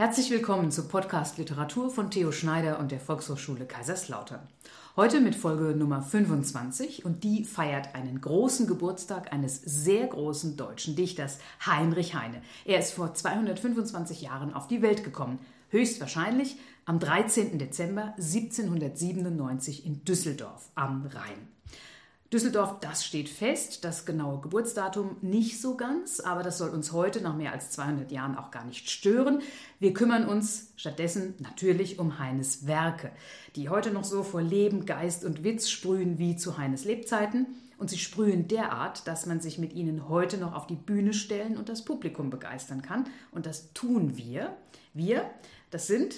Herzlich willkommen zu Podcast Literatur von Theo Schneider und der Volkshochschule Kaiserslautern. Heute mit Folge Nummer 25 und die feiert einen großen Geburtstag eines sehr großen deutschen Dichters, Heinrich Heine. Er ist vor 225 Jahren auf die Welt gekommen, höchstwahrscheinlich am 13. Dezember 1797 in Düsseldorf am Rhein. Düsseldorf, das steht fest, das genaue Geburtsdatum nicht so ganz, aber das soll uns heute nach mehr als 200 Jahren auch gar nicht stören. Wir kümmern uns stattdessen natürlich um Heines Werke, die heute noch so vor Leben, Geist und Witz sprühen wie zu Heines Lebzeiten. Und sie sprühen derart, dass man sich mit ihnen heute noch auf die Bühne stellen und das Publikum begeistern kann. Und das tun wir. Wir, das sind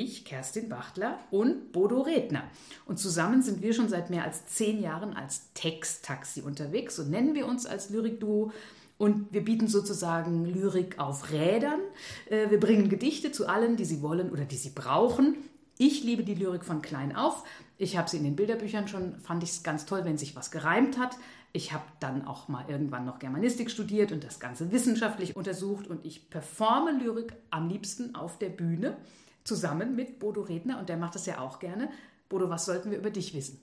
ich, Kerstin Bachtler und Bodo Redner. Und zusammen sind wir schon seit mehr als zehn Jahren als Texttaxi unterwegs. So nennen wir uns als Lyrikduo. Und wir bieten sozusagen Lyrik auf Rädern. Äh, wir bringen Gedichte zu allen, die sie wollen oder die sie brauchen. Ich liebe die Lyrik von klein auf. Ich habe sie in den Bilderbüchern schon, fand ich es ganz toll, wenn sich was gereimt hat. Ich habe dann auch mal irgendwann noch Germanistik studiert und das Ganze wissenschaftlich untersucht und ich performe Lyrik am liebsten auf der Bühne zusammen mit Bodo Redner und der macht das ja auch gerne. Bodo, was sollten wir über dich wissen?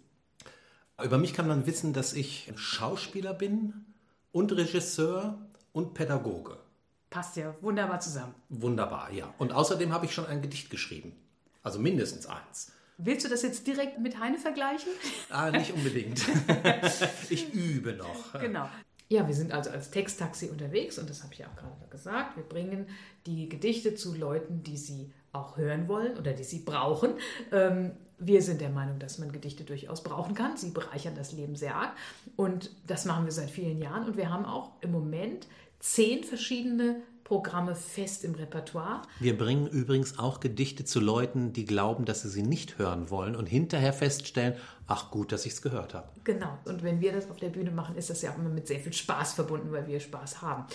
Über mich kann man wissen, dass ich Schauspieler bin und Regisseur und Pädagoge. Passt ja wunderbar zusammen. Wunderbar, ja. Und außerdem habe ich schon ein Gedicht geschrieben. Also mindestens eins. Willst du das jetzt direkt mit Heine vergleichen? Ah, nicht unbedingt. ich übe noch. Genau. Ja, wir sind also als Texttaxi unterwegs und das habe ich ja auch gerade gesagt. Wir bringen die Gedichte zu Leuten, die sie auch hören wollen oder die sie brauchen. Ähm, wir sind der Meinung, dass man Gedichte durchaus brauchen kann. Sie bereichern das Leben sehr arg. Und das machen wir seit vielen Jahren. Und wir haben auch im Moment zehn verschiedene Programme fest im Repertoire. Wir bringen übrigens auch Gedichte zu Leuten, die glauben, dass sie sie nicht hören wollen und hinterher feststellen, ach gut, dass ich es gehört habe. Genau. Und wenn wir das auf der Bühne machen, ist das ja auch immer mit sehr viel Spaß verbunden, weil wir Spaß haben.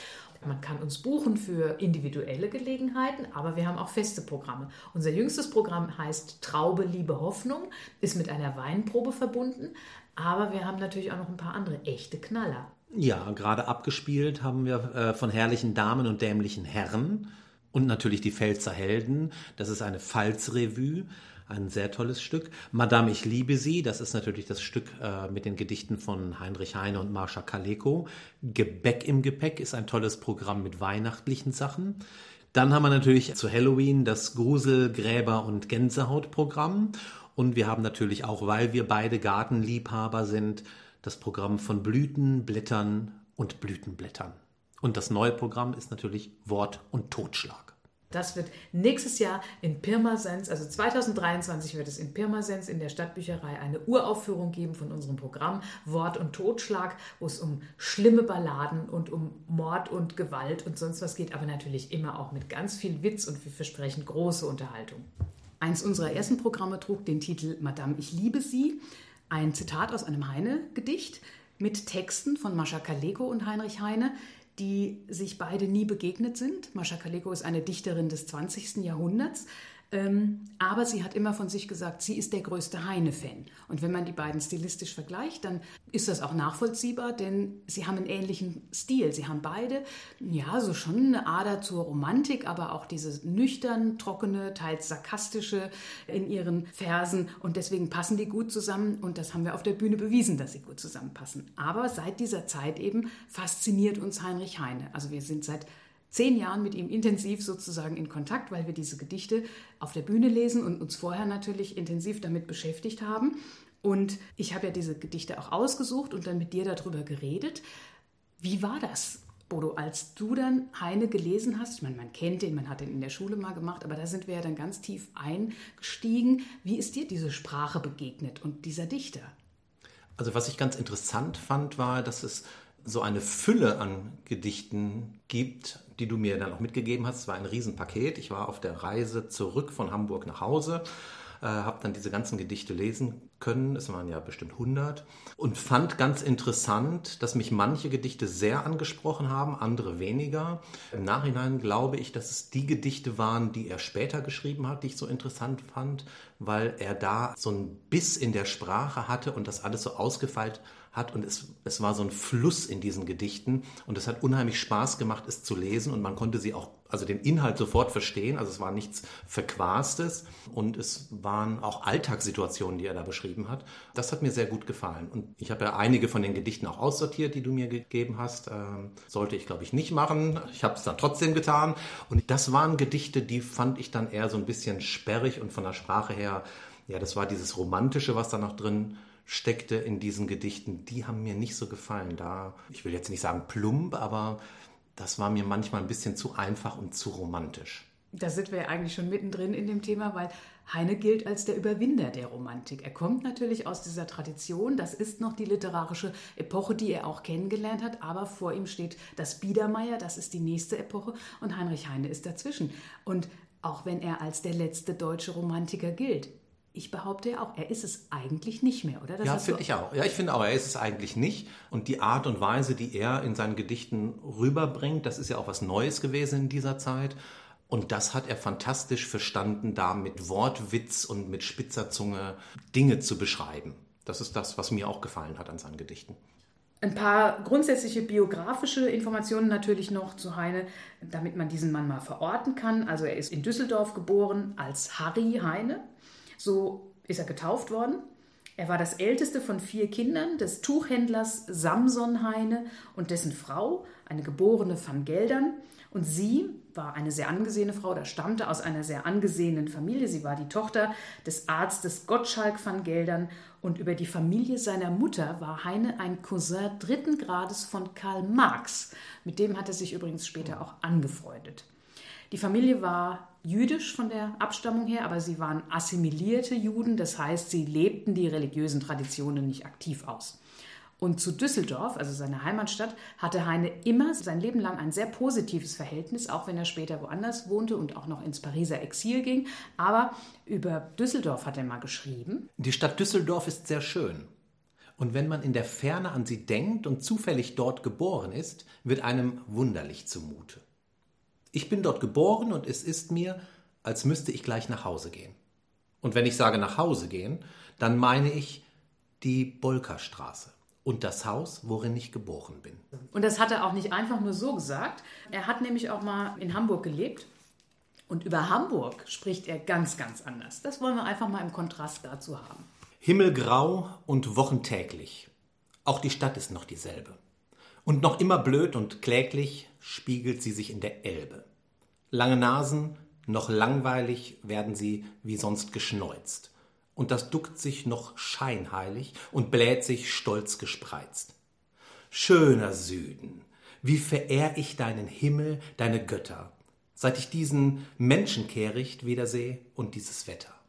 Man kann uns buchen für individuelle Gelegenheiten, aber wir haben auch feste Programme. Unser jüngstes Programm heißt Traube, Liebe, Hoffnung, ist mit einer Weinprobe verbunden, aber wir haben natürlich auch noch ein paar andere echte Knaller. Ja, gerade abgespielt haben wir äh, von herrlichen Damen und dämlichen Herren und natürlich die Pfälzer Helden. Das ist eine Pfalzrevue, ein sehr tolles Stück. Madame, ich liebe Sie, das ist natürlich das Stück äh, mit den Gedichten von Heinrich Heine und Marsha Kaleko. Gebäck im Gepäck ist ein tolles Programm mit weihnachtlichen Sachen. Dann haben wir natürlich zu Halloween das Grusel, Gräber und Gänsehaut-Programm. Und wir haben natürlich auch, weil wir beide Gartenliebhaber sind, das Programm von Blüten, Blättern und Blütenblättern. Und das neue Programm ist natürlich Wort und Totschlag. Das wird nächstes Jahr in Pirmasens, also 2023 wird es in Pirmasens in der Stadtbücherei eine Uraufführung geben von unserem Programm Wort und Totschlag, wo es um schlimme Balladen und um Mord und Gewalt und sonst was geht, aber natürlich immer auch mit ganz viel Witz und wir versprechen große Unterhaltung. Eins unserer ersten Programme trug den Titel Madame, ich liebe Sie ein Zitat aus einem Heine-Gedicht mit Texten von Mascha Kaleko und Heinrich Heine, die sich beide nie begegnet sind. Mascha Kaleko ist eine Dichterin des 20. Jahrhunderts, ähm, aber sie hat immer von sich gesagt, sie ist der größte Heine-Fan. Und wenn man die beiden stilistisch vergleicht, dann ist das auch nachvollziehbar, denn sie haben einen ähnlichen Stil. Sie haben beide, ja, so schon eine Ader zur Romantik, aber auch diese nüchtern, trockene, teils sarkastische in ihren Versen. Und deswegen passen die gut zusammen. Und das haben wir auf der Bühne bewiesen, dass sie gut zusammenpassen. Aber seit dieser Zeit eben fasziniert uns Heinrich Heine. Also wir sind seit zehn Jahren mit ihm intensiv sozusagen in Kontakt, weil wir diese Gedichte auf der Bühne lesen und uns vorher natürlich intensiv damit beschäftigt haben. Und ich habe ja diese Gedichte auch ausgesucht und dann mit dir darüber geredet. Wie war das, Bodo, als du dann Heine gelesen hast? Ich meine, man kennt den, man hat den in der Schule mal gemacht, aber da sind wir ja dann ganz tief eingestiegen. Wie ist dir diese Sprache begegnet und dieser Dichter? Also was ich ganz interessant fand, war, dass es so eine Fülle an Gedichten gibt, die du mir dann auch mitgegeben hast. Es war ein Riesenpaket. Ich war auf der Reise zurück von Hamburg nach Hause, äh, habe dann diese ganzen Gedichte lesen können. Es waren ja bestimmt 100 und fand ganz interessant, dass mich manche Gedichte sehr angesprochen haben, andere weniger. Im Nachhinein glaube ich, dass es die Gedichte waren, die er später geschrieben hat, die ich so interessant fand, weil er da so ein Biss in der Sprache hatte und das alles so ausgefeilt hat und es, es war so ein Fluss in diesen Gedichten und es hat unheimlich Spaß gemacht, es zu lesen und man konnte sie auch, also den Inhalt sofort verstehen, also es war nichts Verquastes und es waren auch Alltagssituationen, die er da beschrieben hat. Das hat mir sehr gut gefallen und ich habe ja einige von den Gedichten auch aussortiert, die du mir gegeben hast. Ähm, sollte ich, glaube ich, nicht machen. Ich habe es dann trotzdem getan und das waren Gedichte, die fand ich dann eher so ein bisschen sperrig und von der Sprache her, ja, das war dieses Romantische, was da noch drin steckte in diesen Gedichten, die haben mir nicht so gefallen. Da, ich will jetzt nicht sagen plump, aber das war mir manchmal ein bisschen zu einfach und zu romantisch. Da sind wir ja eigentlich schon mittendrin in dem Thema, weil Heine gilt als der Überwinder der Romantik. Er kommt natürlich aus dieser Tradition, das ist noch die literarische Epoche, die er auch kennengelernt hat, aber vor ihm steht das Biedermeier, das ist die nächste Epoche und Heinrich Heine ist dazwischen. Und auch wenn er als der letzte deutsche Romantiker gilt, ich behaupte ja auch, er ist es eigentlich nicht mehr, oder? Das ja, finde ich auch. Ja, ich finde auch, er ist es eigentlich nicht. Und die Art und Weise, die er in seinen Gedichten rüberbringt, das ist ja auch was Neues gewesen in dieser Zeit. Und das hat er fantastisch verstanden, da mit Wortwitz und mit spitzer Zunge Dinge zu beschreiben. Das ist das, was mir auch gefallen hat an seinen Gedichten. Ein paar grundsätzliche biografische Informationen natürlich noch zu Heine, damit man diesen Mann mal verorten kann. Also er ist in Düsseldorf geboren als Harry Heine. So ist er getauft worden. Er war das älteste von vier Kindern des Tuchhändlers Samson Heine und dessen Frau, eine geborene van Geldern. Und sie war eine sehr angesehene Frau, da stammte aus einer sehr angesehenen Familie. Sie war die Tochter des Arztes Gottschalk van Geldern und über die Familie seiner Mutter war Heine ein Cousin dritten Grades von Karl Marx. Mit dem hat er sich übrigens später auch angefreundet. Die Familie war jüdisch von der Abstammung her, aber sie waren assimilierte Juden, das heißt, sie lebten die religiösen Traditionen nicht aktiv aus. Und zu Düsseldorf, also seiner Heimatstadt, hatte Heine immer sein Leben lang ein sehr positives Verhältnis, auch wenn er später woanders wohnte und auch noch ins Pariser Exil ging. Aber über Düsseldorf hat er mal geschrieben. Die Stadt Düsseldorf ist sehr schön. Und wenn man in der Ferne an sie denkt und zufällig dort geboren ist, wird einem wunderlich zumute. Ich bin dort geboren und es ist mir, als müsste ich gleich nach Hause gehen. Und wenn ich sage nach Hause gehen, dann meine ich die Bolkerstraße und das Haus, worin ich geboren bin. Und das hat er auch nicht einfach nur so gesagt. Er hat nämlich auch mal in Hamburg gelebt. Und über Hamburg spricht er ganz, ganz anders. Das wollen wir einfach mal im Kontrast dazu haben. Himmelgrau und wochentäglich. Auch die Stadt ist noch dieselbe. Und noch immer blöd und kläglich spiegelt sie sich in der Elbe. Lange Nasen, noch langweilig werden sie wie sonst geschneuzt. Und das duckt sich noch scheinheilig und bläht sich stolz gespreizt. Schöner Süden, wie verehr ich deinen Himmel, deine Götter, seit ich diesen Menschenkehricht wiedersehe und dieses Wetter.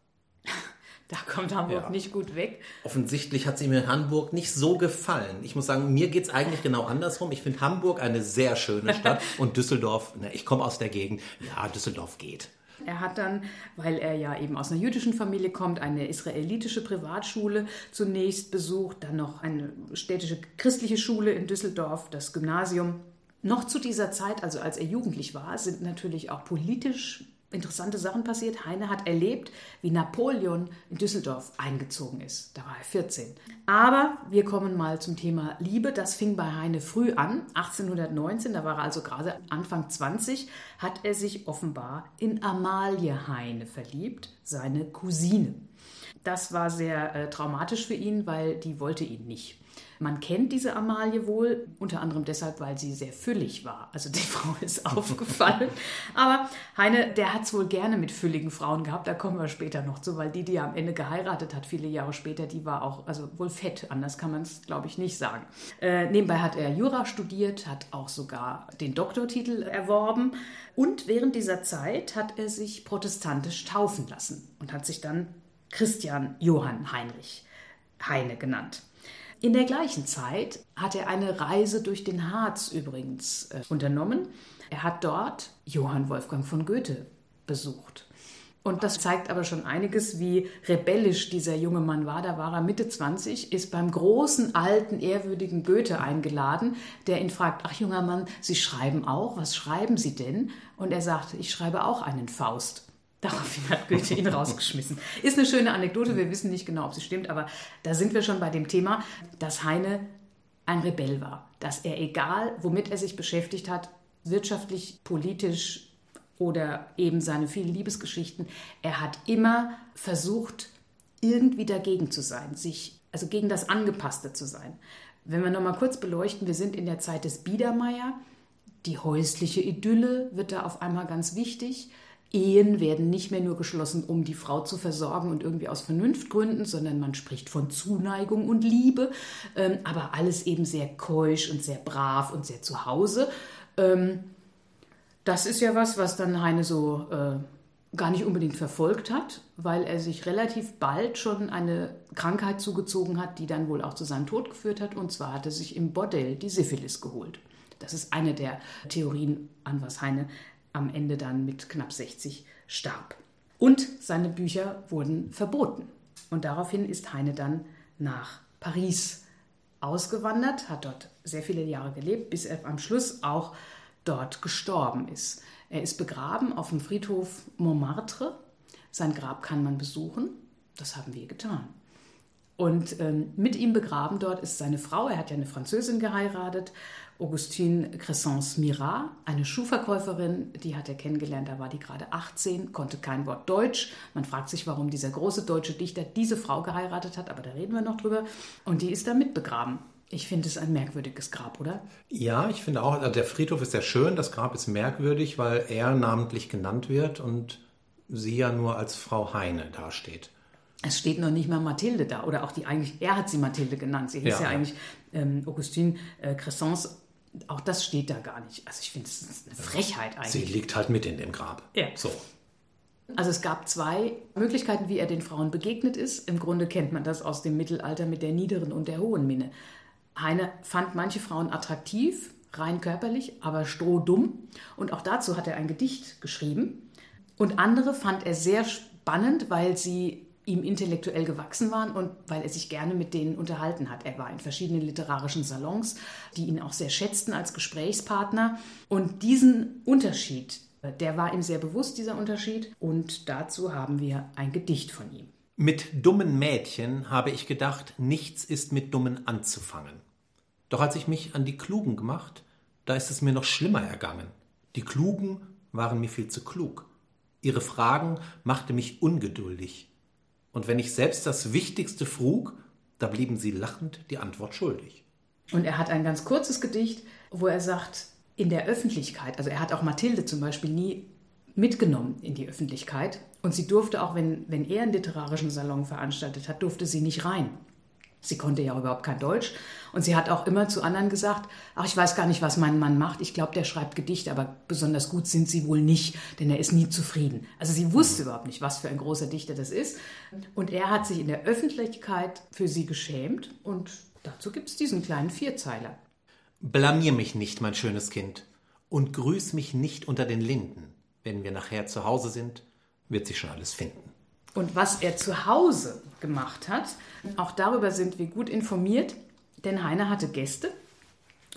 Da kommt Hamburg ja. nicht gut weg. Offensichtlich hat sie mir Hamburg nicht so gefallen. Ich muss sagen, mir geht es eigentlich genau andersrum. Ich finde Hamburg eine sehr schöne Stadt und Düsseldorf, na, ich komme aus der Gegend, ja, Düsseldorf geht. Er hat dann, weil er ja eben aus einer jüdischen Familie kommt, eine israelitische Privatschule zunächst besucht, dann noch eine städtische christliche Schule in Düsseldorf, das Gymnasium. Noch zu dieser Zeit, also als er jugendlich war, sind natürlich auch politisch interessante Sachen passiert. Heine hat erlebt, wie Napoleon in Düsseldorf eingezogen ist. Da war er 14. Aber wir kommen mal zum Thema Liebe. Das fing bei Heine früh an. 1819, da war er also gerade Anfang 20, hat er sich offenbar in Amalie Heine verliebt, seine Cousine. Das war sehr äh, traumatisch für ihn, weil die wollte ihn nicht. Man kennt diese Amalie wohl, unter anderem deshalb, weil sie sehr füllig war. Also die Frau ist aufgefallen. Aber Heine, der hat es wohl gerne mit fülligen Frauen gehabt. Da kommen wir später noch zu, weil die, die er am Ende geheiratet hat, viele Jahre später, die war auch also wohl fett. Anders kann man es, glaube ich, nicht sagen. Äh, nebenbei hat er Jura studiert, hat auch sogar den Doktortitel erworben. Und während dieser Zeit hat er sich protestantisch taufen lassen und hat sich dann Christian Johann Heinrich Heine genannt. In der gleichen Zeit hat er eine Reise durch den Harz übrigens äh, unternommen. Er hat dort Johann Wolfgang von Goethe besucht. Und das zeigt aber schon einiges, wie rebellisch dieser junge Mann war. Da war er Mitte 20, ist beim großen, alten, ehrwürdigen Goethe eingeladen, der ihn fragt, ach junger Mann, Sie schreiben auch, was schreiben Sie denn? Und er sagt, ich schreibe auch einen Faust. Daraufhin hat Goethe ihn rausgeschmissen. Ist eine schöne Anekdote, wir wissen nicht genau, ob sie stimmt, aber da sind wir schon bei dem Thema, dass Heine ein Rebell war. Dass er, egal womit er sich beschäftigt hat, wirtschaftlich, politisch oder eben seine vielen Liebesgeschichten, er hat immer versucht, irgendwie dagegen zu sein, sich, also gegen das Angepasste zu sein. Wenn wir nochmal kurz beleuchten, wir sind in der Zeit des Biedermeier. Die häusliche Idylle wird da auf einmal ganz wichtig. Ehen werden nicht mehr nur geschlossen, um die Frau zu versorgen und irgendwie aus Vernunftgründen, sondern man spricht von Zuneigung und Liebe, ähm, aber alles eben sehr keusch und sehr brav und sehr zu Hause. Ähm, das ist ja was, was dann Heine so äh, gar nicht unbedingt verfolgt hat, weil er sich relativ bald schon eine Krankheit zugezogen hat, die dann wohl auch zu seinem Tod geführt hat. Und zwar hat er sich im Bordell die Syphilis geholt. Das ist eine der Theorien, an was Heine am Ende dann mit knapp 60 starb. Und seine Bücher wurden verboten. Und daraufhin ist Heine dann nach Paris ausgewandert, hat dort sehr viele Jahre gelebt, bis er am Schluss auch dort gestorben ist. Er ist begraben auf dem Friedhof Montmartre. Sein Grab kann man besuchen. Das haben wir getan. Und ähm, mit ihm begraben dort ist seine Frau. Er hat ja eine Französin geheiratet Augustine Crescence Mirat, eine Schuhverkäuferin, die hat er kennengelernt, da war die gerade 18, konnte kein Wort Deutsch. Man fragt sich, warum dieser große deutsche Dichter diese Frau geheiratet hat, aber da reden wir noch drüber. Und die ist da mitbegraben. Ich finde es ein merkwürdiges Grab, oder? Ja, ich finde auch, also der Friedhof ist sehr schön, das Grab ist merkwürdig, weil er namentlich genannt wird und sie ja nur als Frau Heine dasteht. Es steht noch nicht mal Mathilde da oder auch die eigentlich, er hat sie Mathilde genannt. Sie hieß ja, ja eigentlich ähm, Augustine äh, Crescence auch das steht da gar nicht. Also ich finde, es ist eine Frechheit eigentlich. Sie liegt halt mit in dem Grab. Ja. So. Also es gab zwei Möglichkeiten, wie er den Frauen begegnet ist. Im Grunde kennt man das aus dem Mittelalter mit der niederen und der hohen Minne. Heine fand manche Frauen attraktiv, rein körperlich, aber strohdumm. Und auch dazu hat er ein Gedicht geschrieben. Und andere fand er sehr spannend, weil sie ihm intellektuell gewachsen waren und weil er sich gerne mit denen unterhalten hat. Er war in verschiedenen literarischen Salons, die ihn auch sehr schätzten als Gesprächspartner. Und diesen Unterschied, der war ihm sehr bewusst, dieser Unterschied. Und dazu haben wir ein Gedicht von ihm. Mit dummen Mädchen habe ich gedacht, nichts ist mit dummen anzufangen. Doch als ich mich an die Klugen gemacht, da ist es mir noch schlimmer ergangen. Die Klugen waren mir viel zu klug. Ihre Fragen machte mich ungeduldig. Und wenn ich selbst das Wichtigste frug, da blieben sie lachend die Antwort schuldig. Und er hat ein ganz kurzes Gedicht, wo er sagt, in der Öffentlichkeit, also er hat auch Mathilde zum Beispiel nie mitgenommen in die Öffentlichkeit. Und sie durfte auch, wenn, wenn er einen literarischen Salon veranstaltet hat, durfte sie nicht rein. Sie konnte ja überhaupt kein Deutsch. Und sie hat auch immer zu anderen gesagt, ach, ich weiß gar nicht, was mein Mann macht. Ich glaube, der schreibt Gedichte, aber besonders gut sind sie wohl nicht, denn er ist nie zufrieden. Also sie wusste überhaupt nicht, was für ein großer Dichter das ist. Und er hat sich in der Öffentlichkeit für sie geschämt. Und dazu gibt es diesen kleinen Vierzeiler. Blamier mich nicht, mein schönes Kind, und grüß mich nicht unter den Linden. Wenn wir nachher zu Hause sind, wird sich schon alles finden. Und was er zu Hause gemacht hat, auch darüber sind wir gut informiert, denn Heine hatte Gäste.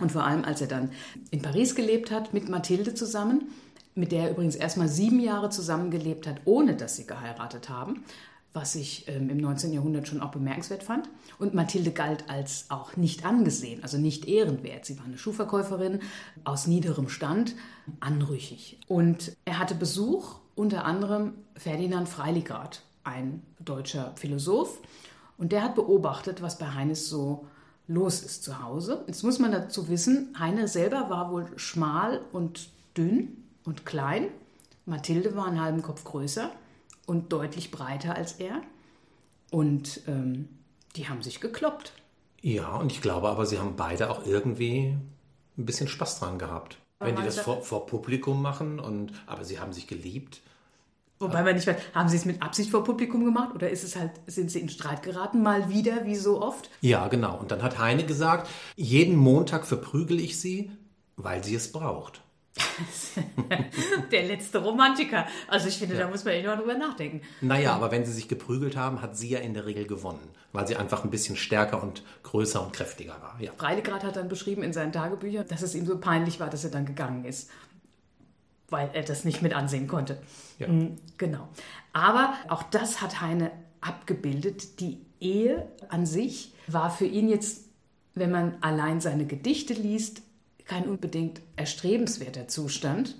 Und vor allem, als er dann in Paris gelebt hat, mit Mathilde zusammen, mit der er übrigens erstmal sieben Jahre zusammengelebt hat, ohne dass sie geheiratet haben, was ich ähm, im 19. Jahrhundert schon auch bemerkenswert fand. Und Mathilde galt als auch nicht angesehen, also nicht ehrenwert. Sie war eine Schuhverkäuferin aus niederem Stand, anrüchig. Und er hatte Besuch unter anderem Ferdinand Freiligrath, ein deutscher Philosoph. Und der hat beobachtet, was bei Heines so los ist zu Hause. Jetzt muss man dazu wissen, Heine selber war wohl schmal und dünn und klein. Mathilde war einen halben Kopf größer und deutlich breiter als er. Und ähm, die haben sich gekloppt. Ja, und ich glaube aber, sie haben beide auch irgendwie ein bisschen Spaß dran gehabt. Wenn die das vor, vor, Publikum machen, und, aber sie haben sich geliebt. Wobei man nicht weiß, haben sie es mit Absicht vor Publikum gemacht oder ist es halt, sind sie in Streit geraten, mal wieder, wie so oft? Ja, genau. Und dann hat Heine gesagt, jeden Montag verprügel ich sie, weil sie es braucht. Der letzte Romantiker. Also ich finde, ja. da muss man echt mal drüber nachdenken. Naja, aber wenn sie sich geprügelt haben, hat sie ja in der Regel gewonnen, weil sie einfach ein bisschen stärker und größer und kräftiger war. Ja. Freilegrad hat dann beschrieben in seinen Tagebüchern, dass es ihm so peinlich war, dass er dann gegangen ist. weil er das nicht mit ansehen konnte. Ja. Mm, Genau. Aber auch das hat Heine abgebildet. Die Ehe an sich war für ihn jetzt, wenn man allein seine Gedichte liest, kein unbedingt erstrebenswerter Zustand.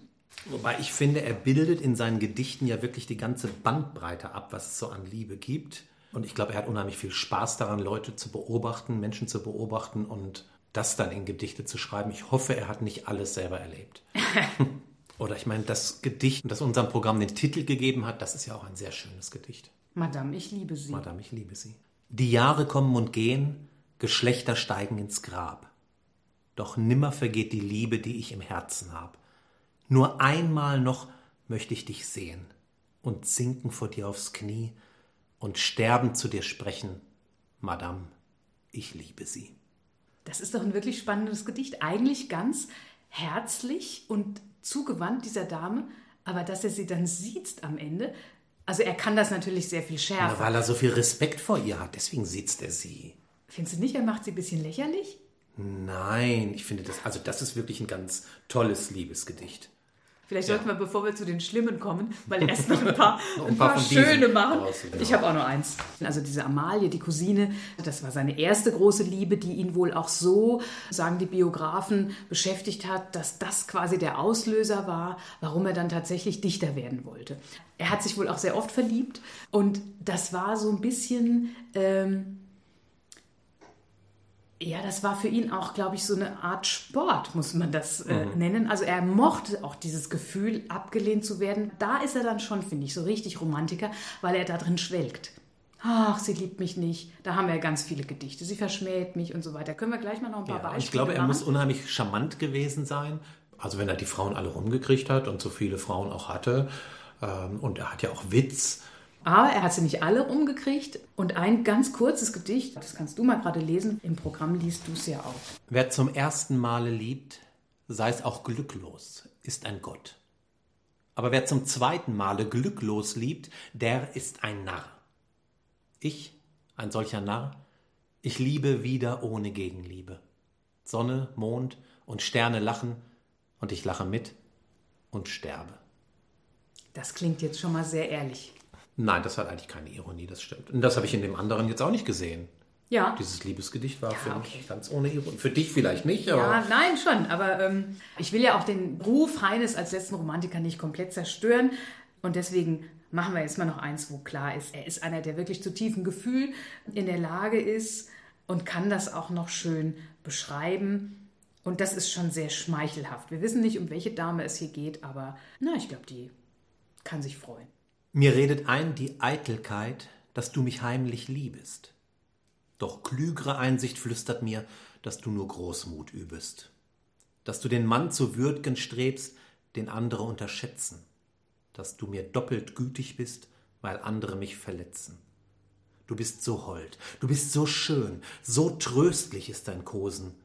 Wobei ich finde, er bildet in seinen Gedichten ja wirklich die ganze Bandbreite ab, was es so an Liebe gibt. Und ich glaube, er hat unheimlich viel Spaß daran, Leute zu beobachten, Menschen zu beobachten und das dann in Gedichte zu schreiben. Ich hoffe, er hat nicht alles selber erlebt. Oder ich meine, das Gedicht, das unserem Programm den Titel gegeben hat, das ist ja auch ein sehr schönes Gedicht. Madame, ich liebe Sie. Madame, ich liebe Sie. Die Jahre kommen und gehen, Geschlechter steigen ins Grab. Doch nimmer vergeht die Liebe, die ich im Herzen hab. Nur einmal noch möchte ich dich sehen und sinken vor dir aufs Knie und sterben zu dir sprechen. Madame, ich liebe Sie. Das ist doch ein wirklich spannendes Gedicht. Eigentlich ganz herzlich und zugewandt dieser Dame, aber dass er sie dann sieht am Ende. Also er kann das natürlich sehr viel Na, schärfer. weil er so viel Respekt vor ihr hat, deswegen sitzt er sie. Findest du nicht, er macht sie ein bisschen lächerlich? Nein, ich finde das, also das ist wirklich ein ganz tolles Liebesgedicht. Vielleicht sollten wir, bevor wir zu den Schlimmen kommen, weil erst noch ein paar, Noch ein paar, diesen schöne machen. raus, genau. Ich habe auch noch eins. Also diese Amalie, die Cousine, das war seine erste große Liebe, die ihn wohl auch so, sagen die Biografen, beschäftigt hat, dass das quasi der Auslöser war, warum er dann tatsächlich Dichter werden wollte. Er hat sich wohl auch sehr oft verliebt und das war so ein bisschen... Ähm, ja, das war für ihn auch, glaube ich, so eine Art Sport, muss man das äh, nennen. Also er mochte auch dieses Gefühl, abgelehnt zu werden. Da ist er dann schon, finde ich, so richtig Romantiker, weil er da drin schwelgt. Ach, sie liebt mich nicht. Da haben wir ja ganz viele Gedichte. Sie verschmäht mich und so weiter. Können wir gleich mal noch ein paar Ja, Beispiele ich glaube, er machen? muss unheimlich charmant gewesen sein. Also wenn er die Frauen alle rumgekriegt hat und so viele Frauen auch hatte. Ähm, und er hat ja auch Witz. Aber er hat sie nicht alle umgekriegt. Und ein ganz kurzes Gedicht, das kannst du mal gerade lesen. Im Programm liest du es ja auch. Wer zum ersten Male liebt, sei es auch glücklos, ist ein Gott. Aber wer zum zweiten Male glücklos liebt, der ist ein Narr. Ich, ein solcher Narr, ich liebe wieder ohne Gegenliebe. Sonne, Mond und Sterne lachen und ich lache mit und sterbe. Das klingt jetzt schon mal sehr ehrlich. Nein, das hat eigentlich keine Ironie, das stimmt. Und das habe ich in dem anderen jetzt auch nicht gesehen. Ja. Dieses Liebesgedicht war für okay. mich ganz ohne Ironie. Für dich vielleicht nicht, aber Ja, nein, schon. Aber ähm, ich will ja auch den Ruf Heines als letzten Romantiker nicht komplett zerstören. Und deswegen machen wir jetzt mal noch eins, wo klar ist, er ist einer, der wirklich zu tiefem Gefühl in der Lage ist und kann das auch noch schön beschreiben. Und das ist schon sehr schmeichelhaft. Wir wissen nicht, um welche Dame es hier geht, aber na, ich glaube, die kann sich freuen. Mir redet ein die Eitelkeit, dass du mich heimlich liebest. Doch klügere Einsicht flüstert mir, dass du nur Großmut übest. Dass du den Mann zu würdgen strebst, den andere unterschätzen. Dass du mir doppelt gütig bist, weil andere mich verletzen. Du bist so hold, du bist so schön, so tröstlich ist dein Kosen.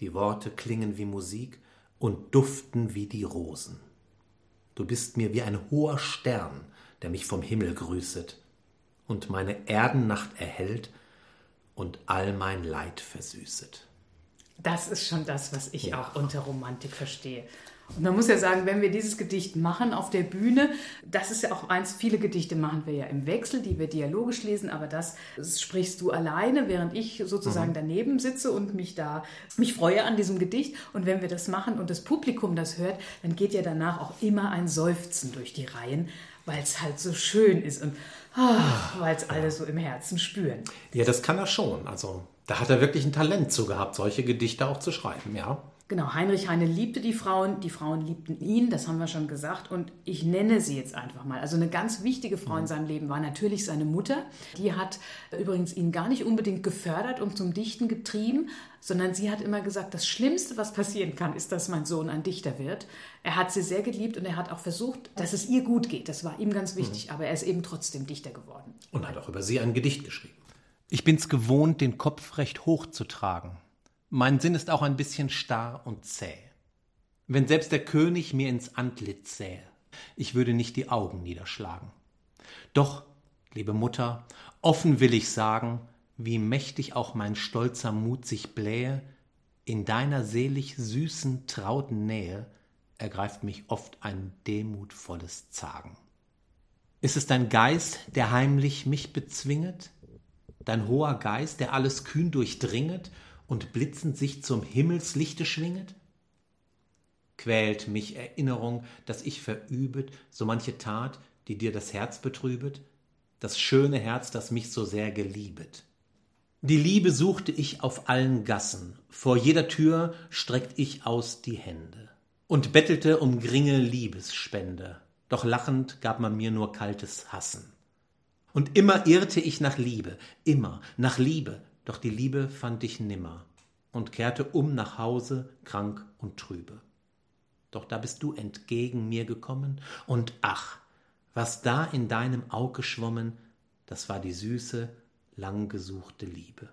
Die Worte klingen wie Musik und duften wie die Rosen. Du bist mir wie ein hoher Stern, der mich vom Himmel grüßet und meine Erdennacht erhellt und all mein Leid versüßet. Das ist schon das, was ich Ja. auch unter Romantik verstehe. Und man muss ja sagen, wenn wir dieses Gedicht machen auf der Bühne, das ist ja auch eins, viele Gedichte machen wir ja im Wechsel, die wir dialogisch lesen, aber das sprichst du alleine, während ich sozusagen daneben sitze und mich da, mich freue an diesem Gedicht. Und wenn wir das machen und das Publikum das hört, dann geht ja danach auch immer ein Seufzen durch die Reihen, weil es halt so schön ist und weil es alle so im Herzen spüren. Ja, das kann er schon. Also, da hat er wirklich ein Talent zu gehabt, solche Gedichte auch zu schreiben, ja. Genau, Heinrich Heine liebte die Frauen, die Frauen liebten ihn, das haben wir schon gesagt. Und ich nenne sie jetzt einfach mal. Also eine ganz wichtige Frau in seinem Leben war natürlich seine Mutter. Die hat übrigens ihn gar nicht unbedingt gefördert und zum Dichten getrieben, sondern sie hat immer gesagt, das Schlimmste, was passieren kann, ist, dass mein Sohn ein Dichter wird. Er hat sie sehr geliebt und er hat auch versucht, dass es ihr gut geht. Das war ihm ganz wichtig, aber er ist eben trotzdem Dichter geworden. Und hat auch über sie ein Gedicht geschrieben. Ich bin's gewohnt, den Kopf recht hoch zu tragen. Mein Sinn ist auch ein bisschen starr und zäh. Wenn selbst der König mir ins Antlitz sähe, ich würde nicht die Augen niederschlagen. Doch, liebe Mutter, offen will ich sagen, wie mächtig auch mein stolzer Mut sich blähe, in deiner selig süßen, trauten Nähe ergreift mich oft ein demutvolles Zagen. Ist es dein Geist, der heimlich mich bezwinget? Dein hoher Geist, der alles kühn durchdringet und blitzend sich zum Himmelslichte schwinget? Quält mich Erinnerung, dass ich verübet so manche Tat, die dir das Herz betrübet? Das schöne Herz, das mich so sehr geliebet. Die Liebe suchte ich auf allen Gassen, vor jeder Tür streckt ich aus die Hände und bettelte um geringe Liebesspende doch lachend gab man mir nur kaltes Hassen. Und immer irrte ich nach Liebe, immer nach Liebe, doch die Liebe fand ich nimmer und kehrte um nach Hause, krank und trübe. Doch da bist du entgegen mir gekommen, und ach, was da in deinem Aug geschwommen, das war die süße, langgesuchte Liebe.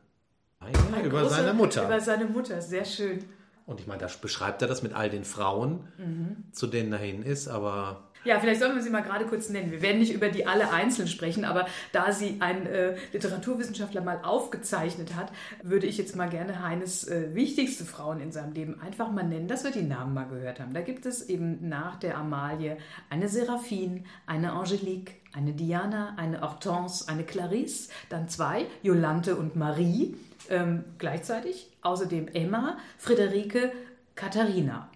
Ja, über große, seine Mutter. Über seine Mutter, sehr schön. Und ich meine, da beschreibt er das mit all den Frauen, mhm. zu denen er hin ist, aber ja, vielleicht sollen wir sie mal gerade kurz nennen. Wir werden nicht über die alle einzeln sprechen, aber da sie ein äh, Literaturwissenschaftler mal aufgezeichnet hat, würde ich jetzt mal gerne Heines äh, wichtigste Frauen in seinem Leben einfach mal nennen, dass wir die Namen mal gehört haben. Da gibt es eben nach der Amalie eine Seraphine, eine Angelique, eine Diana, eine Hortense, eine Clarisse, dann zwei, Jolante und Marie ähm, gleichzeitig, außerdem Emma, Friederike, Katharina.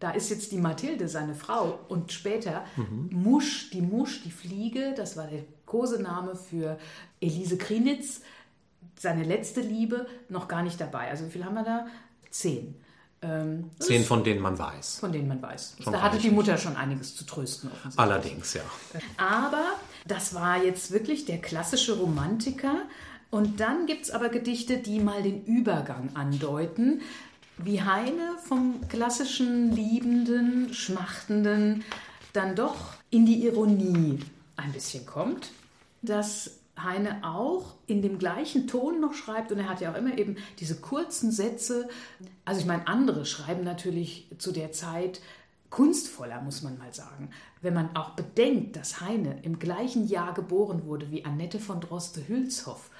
Da ist jetzt die Mathilde, seine Frau, und später mhm. Musch, die Musch, die Fliege, das war der Kosename für Elise Krinitz, seine letzte Liebe, noch gar nicht dabei. Also wie viel haben wir da? Zehn. Ähm, Zehn, von denen man weiß. Von denen man weiß. Schon da hatte die Mutter schon einiges zu trösten. Allerdings, ja. Aber das war jetzt wirklich der klassische Romantiker. Und dann gibt es aber Gedichte, die mal den Übergang andeuten wie Heine vom klassischen liebenden, schmachtenden dann doch in die Ironie ein bisschen kommt, dass Heine auch in dem gleichen Ton noch schreibt und er hat ja auch immer eben diese kurzen Sätze. Also ich meine, andere schreiben natürlich zu der Zeit kunstvoller, muss man mal sagen. Wenn man auch bedenkt, dass Heine im gleichen Jahr geboren wurde wie Annette von Droste-Hülshoff,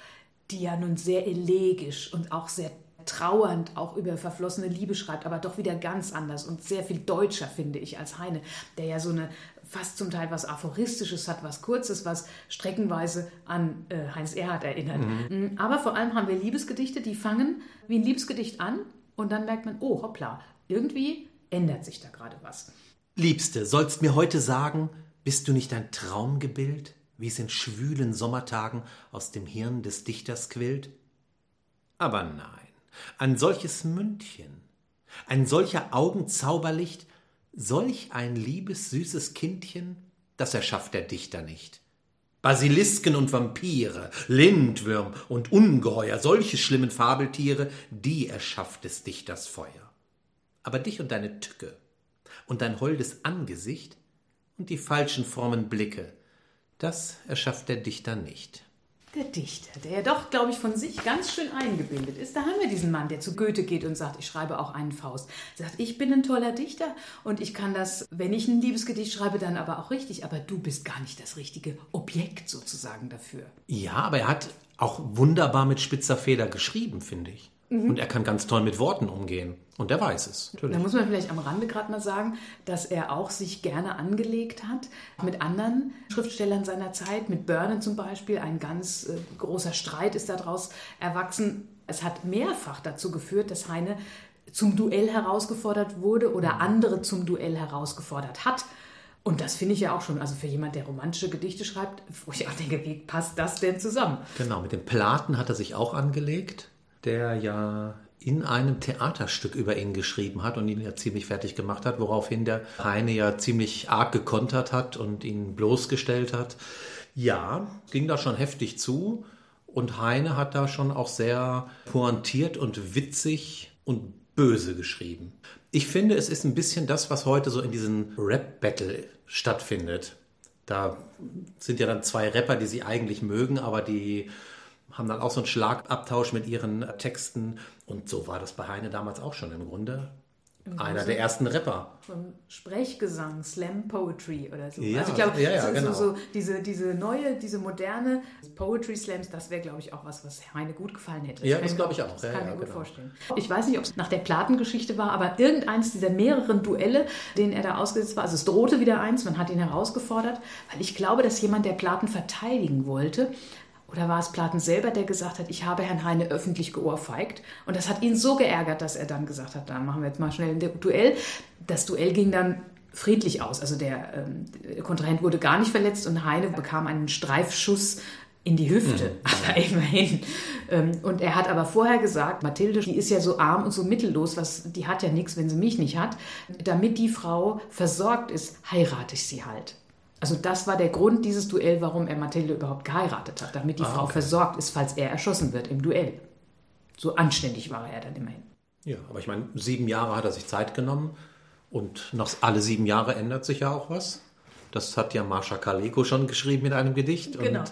die ja nun sehr elegisch und auch sehr trauernd auch über verflossene Liebe schreibt, aber doch wieder ganz anders und sehr viel deutscher, finde ich, als Heine, der ja so eine fast zum Teil was Aphoristisches hat, was Kurzes, was streckenweise an äh, Heinz Erhardt erinnert. Mhm. Mm, aber vor allem haben wir Liebesgedichte, die fangen wie ein Liebesgedicht an und dann merkt man, oh hoppla, irgendwie ändert sich da gerade was. Liebste, sollst mir heute sagen, bist du nicht ein Traumgebild, wie es in schwülen Sommertagen aus dem Hirn des Dichters quillt? Aber nein. Ein solches Mündchen, ein solcher Augenzauberlicht, solch ein liebes, süßes Kindchen, das erschafft der Dichter nicht. Basilisken und Vampire, Lindwürm und Ungeheuer, solche schlimmen Fabeltiere, die erschafft des Dichters Feuer. Aber dich und deine Tücke und dein holdes Angesicht und die falschen Formen Blicke, das erschafft der Dichter nicht. Der Dichter, der ja doch, glaube ich, von sich ganz schön eingebildet ist. Da haben wir diesen Mann, der zu Goethe geht und sagt, ich schreibe auch einen Faust. Er sagt, ich bin ein toller Dichter und ich kann das, wenn ich ein Liebesgedicht schreibe, dann aber auch richtig. Aber du bist gar nicht das richtige Objekt sozusagen dafür. Ja, aber er hat auch wunderbar mit spitzer Feder geschrieben, finde ich. Mhm. Und er kann ganz toll mit Worten umgehen. Und er weiß es. Natürlich. Da muss man vielleicht am Rande gerade mal sagen, dass er auch sich gerne angelegt hat mit anderen Schriftstellern seiner Zeit, mit Börne zum Beispiel. Ein ganz äh, großer Streit ist daraus erwachsen. Es hat mehrfach dazu geführt, dass Heine zum Duell herausgefordert wurde oder mhm. andere zum Duell herausgefordert hat. Und das finde ich ja auch schon, also für jemand, der romantische Gedichte schreibt, wo ich auch denke, wie passt das denn zusammen? Genau, mit dem Platen hat er sich auch angelegt der ja in einem Theaterstück über ihn geschrieben hat und ihn ja ziemlich fertig gemacht hat, woraufhin der Heine ja ziemlich arg gekontert hat und ihn bloßgestellt hat. Ja, ging da schon heftig zu und Heine hat da schon auch sehr pointiert und witzig und böse geschrieben. Ich finde, es ist ein bisschen das, was heute so in diesen Rap-Battle stattfindet. Da sind ja dann zwei Rapper, die sie eigentlich mögen, aber die haben dann auch so einen Schlagabtausch mit ihren Texten. Und so war das bei Heine damals auch schon im Grunde. Einer der ersten Rapper. Von Sprechgesang, Slam Poetry oder so. Ja, also ich glaube, ja, ja, so, genau. so, diese, diese neue, diese moderne Poetry Slams, das wäre, glaube ich, auch was, was Heine gut gefallen hätte. Ja, das glaube ich auch. Das kann ich mir gut genau. vorstellen. Ich weiß nicht, ob es nach der Platengeschichte war, aber irgendeins dieser mehreren Duelle, denen er da ausgesetzt war, also es drohte wieder eins, man hat ihn herausgefordert, weil ich glaube, dass jemand, der Platen verteidigen wollte, oder war es Platen selber, der gesagt hat, ich habe Herrn Heine öffentlich geohrfeigt. Und das hat ihn so geärgert, dass er dann gesagt hat, dann machen wir jetzt mal schnell ein Duell. Das Duell ging dann friedlich aus. Also der, ähm, Kontrahent wurde gar nicht verletzt und Heine bekam einen Streifschuss in die Hüfte, aber immerhin. Ähm, Und er hat aber vorher gesagt, Mathilde, die ist ja so arm und so mittellos, was, die hat ja nichts, wenn sie mich nicht hat. Damit die Frau versorgt ist, heirate ich sie halt. Also das war der Grund dieses Duell, warum er Mathilde überhaupt geheiratet hat, damit die Frau versorgt ist, falls er erschossen wird im Duell. So anständig war er dann immerhin. Ja, aber ich meine, sieben Jahre hat er sich Zeit genommen und nach alle sieben Jahre ändert sich ja auch was. Das hat ja Marsha Kaleko schon geschrieben in einem Gedicht. Genau. Und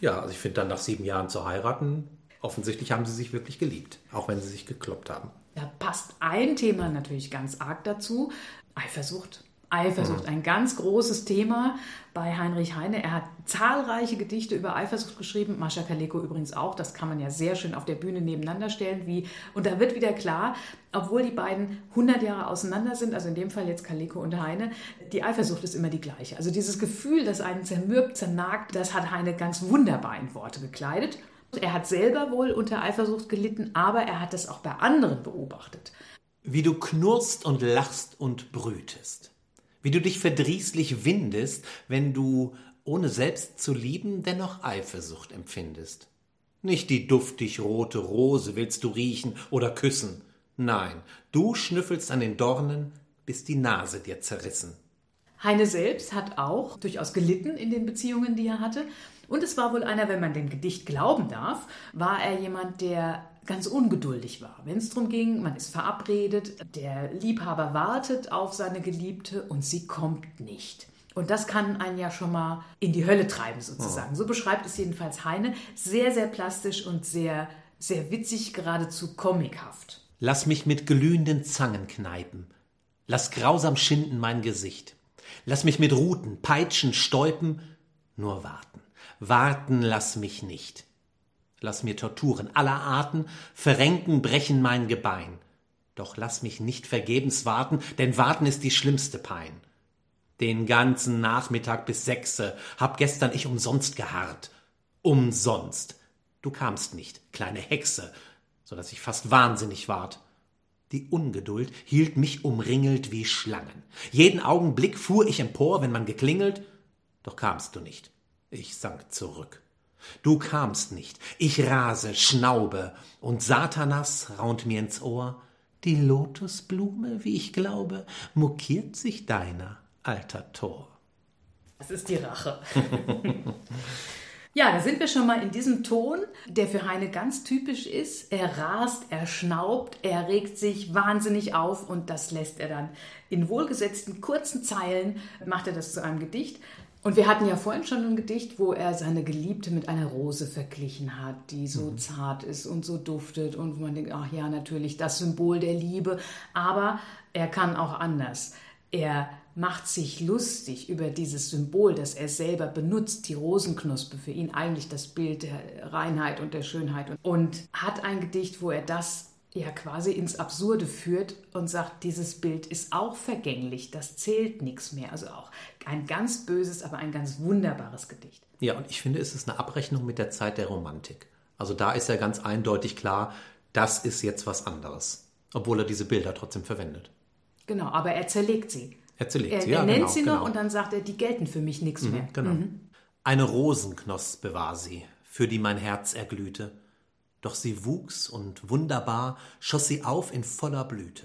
ja, also ich finde dann nach sieben Jahren zu heiraten, offensichtlich haben sie sich wirklich geliebt, auch wenn sie sich gekloppt haben. Da passt ein Thema natürlich ganz arg dazu, Eifersucht. Eifersucht, ein ganz großes Thema bei Heinrich Heine. Er hat zahlreiche Gedichte über Eifersucht geschrieben, Mascha Kaleko übrigens auch. Das kann man ja sehr schön auf der Bühne nebeneinander stellen. Wie, und da wird wieder klar, obwohl die beiden 100 Jahre auseinander sind, also in dem Fall jetzt Kaleko und Heine, die Eifersucht ist immer die gleiche. Also dieses Gefühl, das einen zermürbt, zernagt, das hat Heine ganz wunderbar in Worte gekleidet. Er hat selber wohl unter Eifersucht gelitten, aber er hat es auch bei anderen beobachtet. Wie du knurrst und lachst und brütest. Wie du dich verdrießlich windest, wenn du, ohne selbst zu lieben, dennoch Eifersucht empfindest. Nicht die duftig rote Rose willst du riechen oder küssen. Nein, du schnüffelst an den Dornen, bis die Nase dir zerrissen. Heine selbst hat auch durchaus gelitten in den Beziehungen, die er hatte. Und es war wohl einer, wenn man dem Gedicht glauben darf, war er jemand, der ganz ungeduldig war. Wenn es darum ging, man ist verabredet, der Liebhaber wartet auf seine Geliebte und sie kommt nicht. Und das kann einen ja schon mal in die Hölle treiben, sozusagen. So beschreibt es jedenfalls Heine. Sehr, sehr plastisch und sehr, sehr witzig, geradezu comichaft. Lass mich mit glühenden Zangen kneipen. Lass grausam schinden mein Gesicht. Lass mich mit Ruten, Peitschen, Stäupen. Nur warten. Warten lass mich nicht. Lass mir Torturen aller Arten, verrenken, brechen mein Gebein. Doch lass mich nicht vergebens warten, denn warten ist die schlimmste Pein. Den ganzen Nachmittag bis sechse hab gestern ich umsonst geharrt. Umsonst. Du kamst nicht, kleine Hexe, so dass ich fast wahnsinnig ward. Die Ungeduld hielt mich umringelt wie Schlangen. Jeden Augenblick fuhr ich empor, wenn man geklingelt, doch kamst du nicht. Ich sank zurück. Du kamst nicht. Ich rase, schnaube, und Satanas raunt mir ins Ohr. Die Lotusblume, wie ich glaube, mokiert sich deiner, alter Tor. Das ist die Rache. ja, da sind wir schon mal in diesem Ton, der für Heine ganz typisch ist. Er rast, er schnaubt, er regt sich wahnsinnig auf und das lässt er dann in wohlgesetzten kurzen Zeilen, macht er das zu einem Gedicht. Und wir hatten ja vorhin schon ein Gedicht, wo er seine Geliebte mit einer Rose verglichen hat, die so zart ist und so duftet und wo man denkt, ach ja, natürlich das Symbol der Liebe. Aber er kann auch anders. Er macht sich lustig über dieses Symbol, das er selber benutzt, die Rosenknospe, für ihn eigentlich das Bild der Reinheit und der Schönheit. Und hat ein Gedicht, wo er das ja quasi ins Absurde führt und sagt, dieses Bild ist auch vergänglich, das zählt nichts mehr. Also auch ein ganz böses, aber ein ganz wunderbares Gedicht. Ja, und ich finde, es ist eine Abrechnung mit der Zeit der Romantik. Also da ist ja ganz eindeutig klar, das ist jetzt was anderes. Obwohl er diese Bilder trotzdem verwendet. Genau, aber er zerlegt sie. Er zerlegt Er, sie, er ja, nennt genau, sie noch genau. und dann sagt er, die gelten für mich nichts mehr. Genau. Eine Rosenknospe war sie, für die mein Herz erglühte. Doch sie wuchs und wunderbar schoss sie auf in voller Blüte.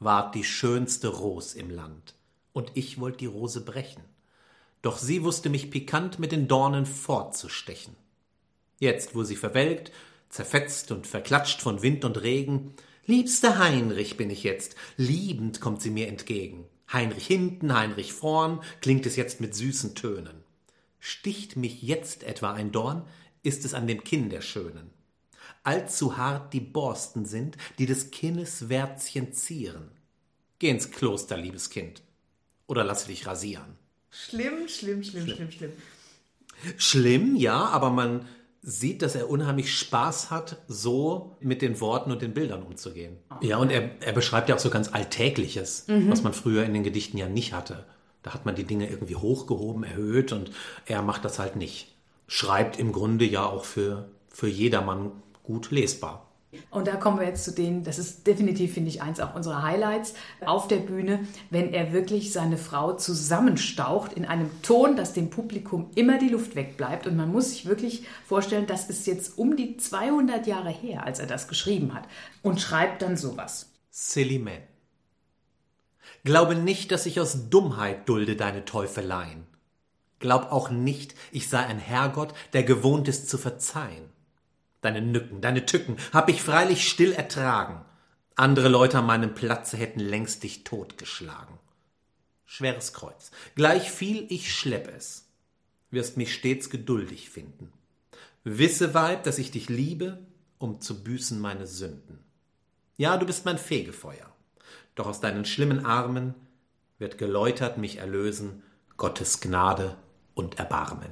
Ward die schönste Ros im Land, und ich wollt die Rose brechen. Doch sie wusste mich pikant mit den Dornen fortzustechen. Jetzt, wo sie verwelkt, zerfetzt und verklatscht von Wind und Regen, liebster Heinrich bin ich jetzt, liebend kommt sie mir entgegen. Heinrich hinten, Heinrich vorn, klingt es jetzt mit süßen Tönen. Sticht mich jetzt etwa ein Dorn, ist es an dem Kinn der Schönen. Allzu hart die Borsten sind, die des Kinnes Wärzchen zieren. Geh ins Kloster, liebes Kind. Oder lass dich rasieren. Schlimm, schlimm, schlimm, schlimm, schlimm. Schlimm, ja, aber man sieht, dass er unheimlich Spaß hat, so mit den Worten und den Bildern umzugehen. Ja, und er, er beschreibt ja auch so ganz Alltägliches, was man früher in den Gedichten ja nicht hatte. Da hat man die Dinge irgendwie hochgehoben, erhöht und er macht das halt nicht. Schreibt im Grunde ja auch für, für jedermann gut lesbar. Und da kommen wir jetzt zu denen, das ist definitiv, finde ich, eins auch unserer Highlights auf der Bühne, wenn er wirklich seine Frau zusammenstaucht in einem Ton, dass dem Publikum immer die Luft wegbleibt. Und man muss sich wirklich vorstellen, das ist jetzt um die 200 Jahre her, als er das geschrieben hat. Und schreibt dann sowas. Silly Man. Glaube nicht, dass ich aus Dummheit dulde deine Teufeleien. Glaub auch nicht, ich sei ein Herrgott, der gewohnt ist zu verzeihen. Deine Nücken, deine Tücken hab ich freilich still ertragen. Andere Leute an meinem Platze hätten längst dich totgeschlagen. Schweres Kreuz. Gleich viel ich schlepp es. Wirst mich stets geduldig finden. Wisse, Weib, dass ich dich liebe, um zu büßen meine Sünden. Ja, du bist mein Fegefeuer. Doch aus deinen schlimmen Armen wird geläutert mich erlösen Gottes Gnade und Erbarmen.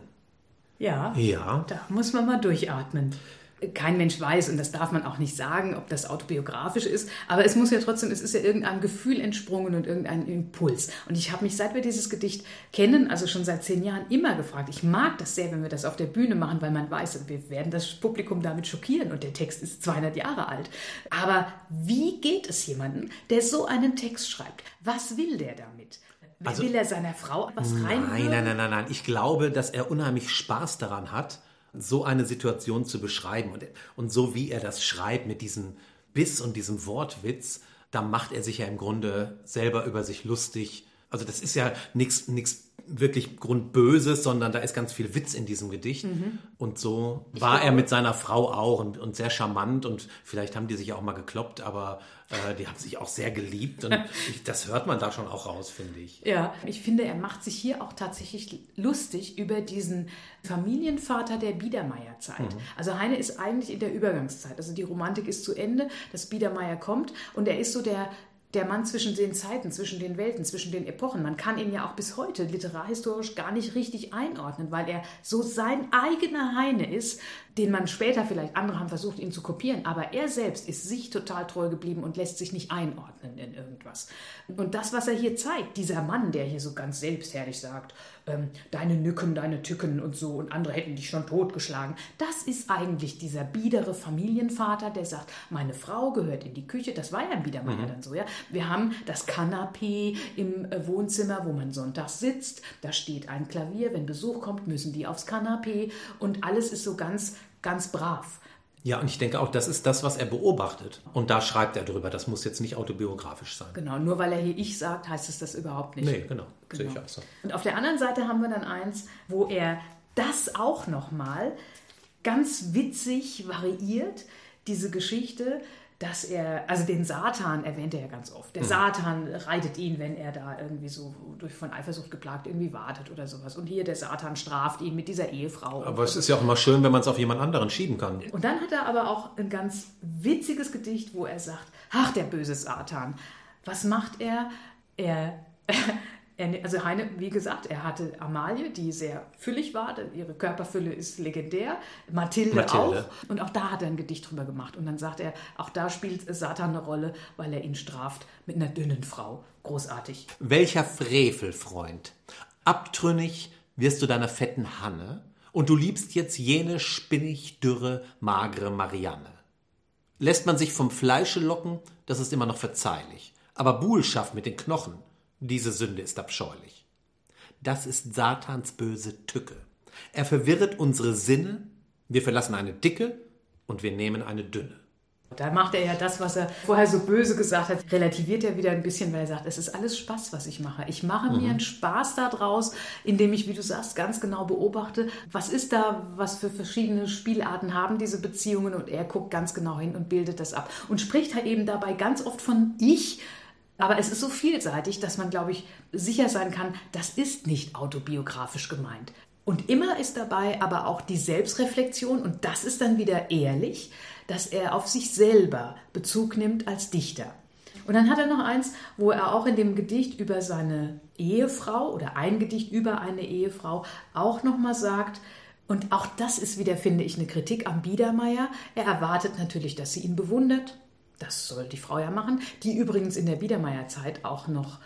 Ja, Ja. da muss man mal durchatmen. Kein Mensch weiß, und das darf man auch nicht sagen, ob das autobiografisch ist, aber es muss ja trotzdem, es ist ja irgendein Gefühl entsprungen und irgendein Impuls. Und ich habe mich, seit wir dieses Gedicht kennen, also schon seit zehn Jahren, immer gefragt. Ich mag das sehr, wenn wir das auf der Bühne machen, weil man weiß, wir werden das Publikum damit schockieren und der Text ist 200 Jahre alt. Aber wie geht es jemandem, der so einen Text schreibt? Was will der damit? Also- will er seiner Frau was rein? Nein, nein, nein, nein, nein. Ich glaube, dass er unheimlich Spaß daran hat, so eine Situation zu beschreiben. Und, und so wie er das schreibt mit diesem Biss und diesem Wortwitz, da macht er sich ja im Grunde selber über sich lustig. Also das ist ja nichts wirklich Grundböses, sondern da ist ganz viel Witz in diesem Gedicht. Und so war er mit seiner Frau auch und, und sehr charmant und vielleicht haben die sich auch mal gekloppt, aber äh, die haben sich auch sehr geliebt und ich, das hört man da schon auch raus, finde ich. Ja, ich finde, er macht sich hier auch tatsächlich lustig über diesen Familienvater der Biedermeierzeit. Also Heine ist eigentlich in der Übergangszeit. Also die Romantik ist zu Ende, das Biedermeier kommt und er ist so der der Mann zwischen den Zeiten, zwischen den Welten, zwischen den Epochen. Man kann ihn ja auch bis heute literarhistorisch gar nicht richtig einordnen, weil er so sein eigener Heine ist, den man später vielleicht, andere haben versucht, ihn zu kopieren, aber er selbst ist sich total treu geblieben und lässt sich nicht einordnen in irgendwas. Und das, was er hier zeigt, dieser Mann, der hier so ganz selbstherrlich sagt, ähm, deine Nücken, deine Tücken und so und andere hätten dich schon totgeschlagen, das ist eigentlich dieser biedere Familienvater, der sagt, meine Frau gehört in die Küche, das war ja im Biedermeier dann so, ja. Wir haben das Kanapee im äh, Wohnzimmer, wo man sonntags sitzt, da steht ein Klavier, wenn Besuch kommt, müssen die aufs Kanapee und alles ist so ganz, ganz brav. Ja, und ich denke auch, das ist das, was er beobachtet. Und da schreibt er drüber. Das muss jetzt nicht autobiografisch sein. Genau, nur weil er hier ich sagt, heißt es das überhaupt nicht. Nee, genau. Sehe ich auch so. Und auf der anderen Seite haben wir dann eins, wo er das auch nochmal ganz witzig variiert, diese Geschichte, dass er, also den Satan erwähnt er ja ganz oft. Der Satan reitet ihn, wenn er da irgendwie so durch von Eifersucht geplagt irgendwie wartet oder sowas. Und hier der Satan straft ihn mit dieser Ehefrau. Aber es ist ja auch immer schön, wenn man es auf jemand anderen schieben kann. Und dann hat er aber auch ein ganz witziges Gedicht, wo er sagt, ach, der böse Satan, was macht er? Er, er also Heine, wie gesagt, er hatte Amalie, die sehr füllig war, denn ihre Körperfülle ist legendär, Mathilde, Mathilde. auch. Und auch da hat er ein Gedicht drüber gemacht. Und dann sagt er, auch da spielt Satan eine Rolle, weil er ihn straft mit einer dünnen Frau. Großartig. Welcher Frevel, Freund. Abtrünnig wirst du deiner fetten Hanne und du liebst jetzt jene spinnig, dürre, magere Marianne. Lässt man sich vom Fleische locken, das ist immer noch verzeihlich. Aber Buhlschaft mit den Knochen, diese Sünde ist abscheulich. Das ist Satans böse Tücke. Er verwirret unsere Sinne, wir verlassen eine dicke und wir nehmen eine dünne. Da macht er ja das, was er vorher so böse gesagt hat, relativiert er wieder ein bisschen, weil er sagt, es ist alles Spaß, was ich mache. Ich mache mir einen Spaß daraus, indem ich, wie du sagst, ganz genau beobachte, was ist da, was für verschiedene Spielarten haben diese Beziehungen und er guckt ganz genau hin und bildet das ab und spricht halt eben dabei ganz oft von ich, aber es ist so vielseitig, dass man, glaube ich, sicher sein kann, das ist nicht autobiografisch gemeint. Und immer ist dabei aber auch die Selbstreflexion und das ist dann wieder ehrlich, dass er auf sich selber Bezug nimmt als Dichter. Und dann hat er noch eins, wo er auch in dem Gedicht über seine Ehefrau oder ein Gedicht über eine Ehefrau auch nochmal sagt, und auch das ist wieder, finde ich, eine Kritik am Biedermeier. Er erwartet natürlich, dass sie ihn bewundert. Das soll die Frau ja machen, die übrigens in der Biedermeierzeit auch noch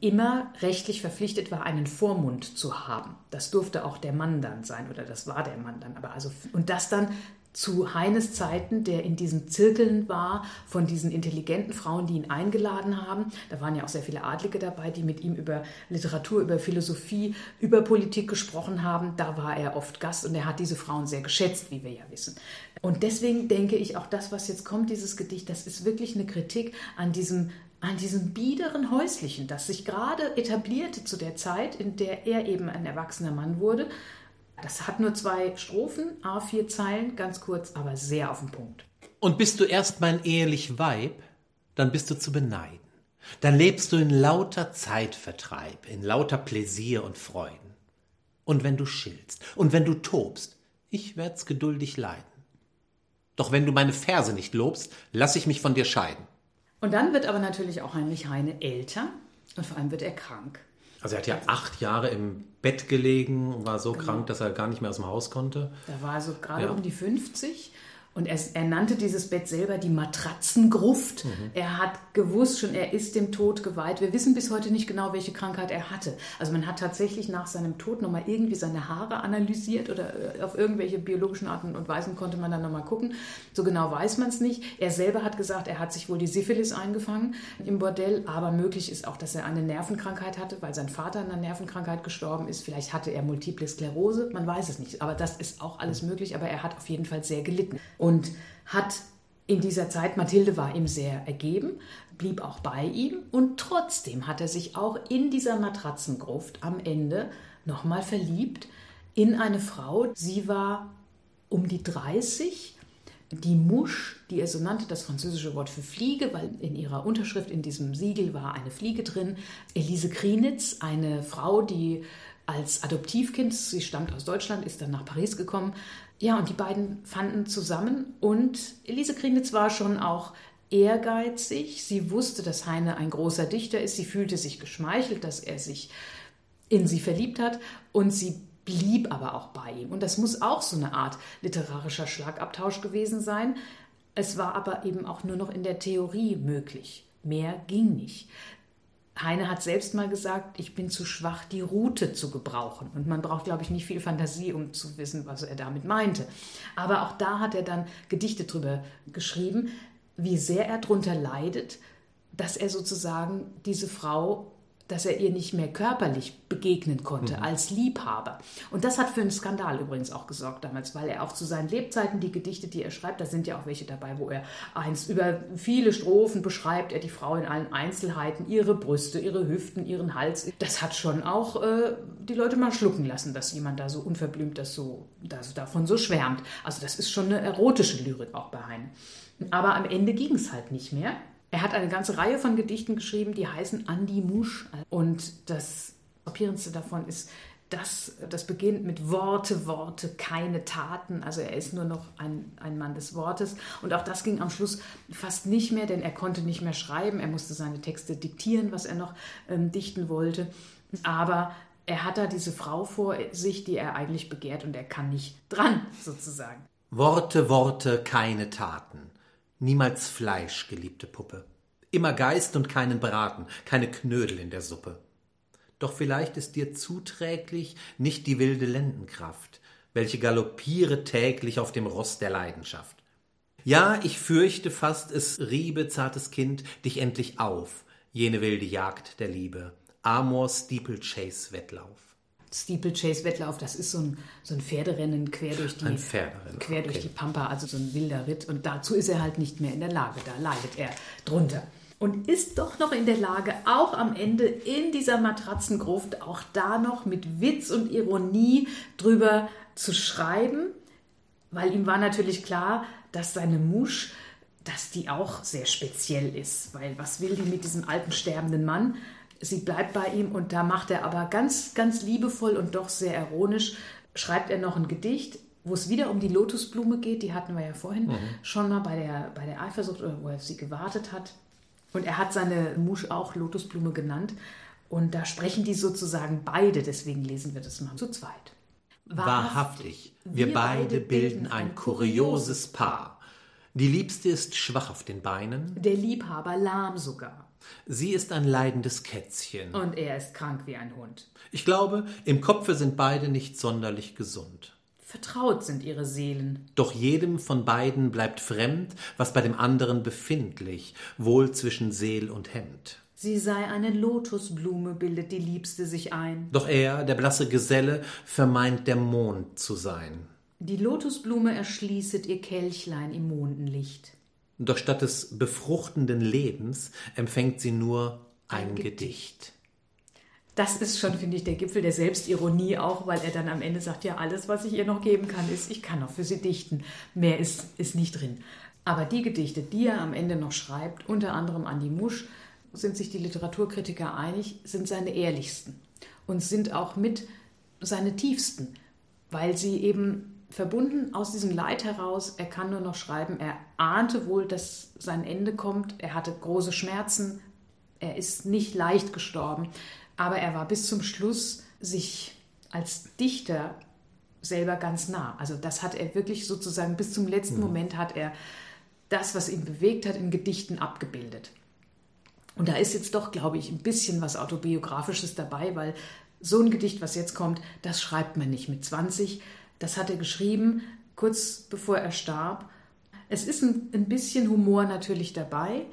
immer rechtlich verpflichtet war, einen Vormund zu haben. Das durfte auch der Mann dann sein oder das war der Mann dann. Aber also, und das dann zu Heines Zeiten, der in diesen Zirkeln war von diesen intelligenten Frauen, die ihn eingeladen haben. Da waren ja auch sehr viele Adlige dabei, die mit ihm über Literatur, über Philosophie, über Politik gesprochen haben. Da war er oft Gast und er hat diese Frauen sehr geschätzt, wie wir ja wissen. Und deswegen denke ich, auch das, was jetzt kommt, dieses Gedicht, das ist wirklich eine Kritik an diesem an diesem biederen Häuslichen, das sich gerade etablierte zu der Zeit, in der er eben ein erwachsener Mann wurde das hat nur zwei Strophen, A4 Zeilen, ganz kurz, aber sehr auf den Punkt. Und bist du erst mein ehelich Weib, dann bist du zu beneiden. Dann lebst du in lauter Zeitvertreib, in lauter Pläsier und Freuden. Und wenn du schillst und wenn du tobst, ich werd's geduldig leiden. Doch wenn du meine Verse nicht lobst, lass ich mich von dir scheiden. Und dann wird aber natürlich auch Heinrich Heine älter und vor allem wird er krank. Also er hat ja acht Jahre im Bett gelegen und war so genau. krank, dass er gar nicht mehr aus dem Haus konnte. Er war also gerade ja. um die 50 und er, er, nannte dieses Bett selber die Matratzengruft. Mhm. Er hat gewusst schon, er ist dem Tod geweiht. Wir wissen bis heute nicht genau, welche Krankheit er hatte. Also man hat tatsächlich nach seinem Tod nochmal irgendwie seine Haare analysiert oder äh, auf irgendwelche biologischen Arten und Weisen konnte man dann nochmal gucken. So genau weiß man es nicht. Er selber hat gesagt, er hat sich wohl die Syphilis eingefangen im Bordell, aber möglich ist auch, dass er eine Nervenkrankheit hatte, weil sein Vater an einer Nervenkrankheit gestorben ist. Vielleicht hatte er Multiple Sklerose, man weiß es nicht. Aber das ist auch alles möglich, aber er hat auf jeden Fall sehr gelitten und hat in dieser Zeit, Mathilde war ihm sehr ergeben, blieb auch bei ihm und trotzdem hat er sich auch in dieser Matratzengruft am Ende nochmal verliebt in eine Frau. Sie war um die 30, die Mouche, die er so nannte, das französische Wort für Fliege, weil in ihrer Unterschrift in diesem Siegel war eine Fliege drin. Elise Krienitz, eine Frau, die als Adoptivkind, sie stammt aus Deutschland, ist dann nach Paris gekommen, ja, und die beiden fanden zusammen und Elise Krienitz war schon auch ehrgeizig. Sie wusste, dass Heine ein großer Dichter ist. Sie fühlte sich geschmeichelt, dass er sich in sie verliebt hat und sie blieb aber auch bei ihm. Und das muss auch so eine Art literarischer Schlagabtausch gewesen sein. Es war aber eben auch nur noch in der Theorie möglich. Mehr ging nicht. Heine hat selbst mal gesagt, ich bin zu schwach, die Route zu gebrauchen. Und man braucht, glaube ich, nicht viel Fantasie, um zu wissen, was er damit meinte. Aber auch da hat er dann Gedichte drüber geschrieben, wie sehr er darunter leidet, dass er sozusagen diese Frau dass er ihr nicht mehr körperlich begegnen konnte mhm. als Liebhaber. Und das hat für einen Skandal übrigens auch gesorgt damals, weil er auch zu seinen Lebzeiten die Gedichte, die er schreibt, da sind ja auch welche dabei, wo er eins über viele Strophen beschreibt, er die Frau in allen Einzelheiten, ihre Brüste, ihre Hüften, ihren Hals. Das hat schon auch äh, die Leute mal schlucken lassen, dass jemand da so unverblümt das so, das, davon so schwärmt. Also das ist schon eine erotische Lyrik auch bei Heine. Aber am Ende ging es halt nicht mehr. Er hat eine ganze Reihe von Gedichten geschrieben, die heißen Andi Musch. Und das Frappierendste davon ist, dass das beginnt mit Worte, Worte, keine Taten. Also er ist nur noch ein, ein Mann des Wortes. Und auch das ging am Schluss fast nicht mehr, denn er konnte nicht mehr schreiben. Er musste seine Texte diktieren, was er noch ähm, dichten wollte. Aber er hat da diese Frau vor sich, die er eigentlich begehrt und er kann nicht dran, sozusagen. Worte, Worte, keine Taten. Niemals Fleisch, geliebte Puppe. Immer Geist und keinen Braten, keine Knödel in der Suppe. Doch vielleicht ist dir zuträglich nicht die wilde Lendenkraft, welche galoppiere täglich auf dem Ross der Leidenschaft. Ja, ich fürchte fast, es riebe, zartes Kind, dich endlich auf, jene wilde Jagd der Liebe, Amor Steeplechase Wettlauf. Steeplechase-Wettlauf, das ist so ein, so ein Pferderennen quer durch die, quer durch okay. die Pampa, also so ein wilder Ritt. Und dazu ist er halt nicht mehr in der Lage, da leidet er drunter. Und ist doch noch in der Lage, auch am Ende in dieser Matratzengruft, auch da noch mit Witz und Ironie drüber zu schreiben, weil ihm war natürlich klar, dass seine Musch, dass die auch sehr speziell ist, weil was will die mit diesem alten sterbenden Mann? Sie bleibt bei ihm und da macht er aber ganz, ganz liebevoll und doch sehr ironisch, schreibt er noch ein Gedicht, wo es wieder um die Lotusblume geht, die hatten wir ja vorhin mhm. schon mal bei der, bei der Eifersucht oder wo er sie gewartet hat. Und er hat seine Musch auch Lotusblume genannt. Und da sprechen die sozusagen beide, deswegen lesen wir das mal zu zweit. Wahrhaftig, wir beide bilden ein kurioses Paar. Die Liebste ist schwach auf den Beinen. Der Liebhaber lahm sogar. Sie ist ein leidendes Kätzchen. Und er ist krank wie ein Hund. Ich glaube, im Kopfe sind beide nicht sonderlich gesund. Vertraut sind ihre Seelen. Doch jedem von beiden bleibt fremd, was bei dem anderen befindlich, wohl zwischen Seel und Hemd. Sie sei eine Lotusblume, bildet die Liebste sich ein. Doch er, der blasse Geselle, vermeint der Mond zu sein. Die Lotusblume erschließet ihr Kelchlein im Mondenlicht. Doch statt des befruchtenden Lebens empfängt sie nur ein, ein Gedicht. Gedicht. Das ist schon, finde ich, der Gipfel der Selbstironie auch, weil er dann am Ende sagt, ja, alles, was ich ihr noch geben kann, ist, ich kann noch für sie dichten. Mehr ist, ist nicht drin. Aber die Gedichte, die er am Ende noch schreibt, unter anderem an die Musch, sind sich die Literaturkritiker einig, sind seine ehrlichsten und sind auch mit seine tiefsten, weil sie eben verbunden aus diesem Leid heraus, er kann nur noch schreiben, er ahnte wohl, dass sein Ende kommt, er hatte große Schmerzen, er ist nicht leicht gestorben, aber er war bis zum Schluss sich als Dichter selber ganz nah. Also das hat er wirklich sozusagen bis zum letzten mhm. Moment hat er das, was ihn bewegt hat, in Gedichten abgebildet. Und da ist jetzt doch, glaube ich, ein bisschen was Autobiografisches dabei, weil so ein Gedicht, was jetzt kommt, das schreibt man nicht mit 20. Das hat er geschrieben, kurz bevor er starb. Es ist ein, ein bisschen Humor natürlich dabei.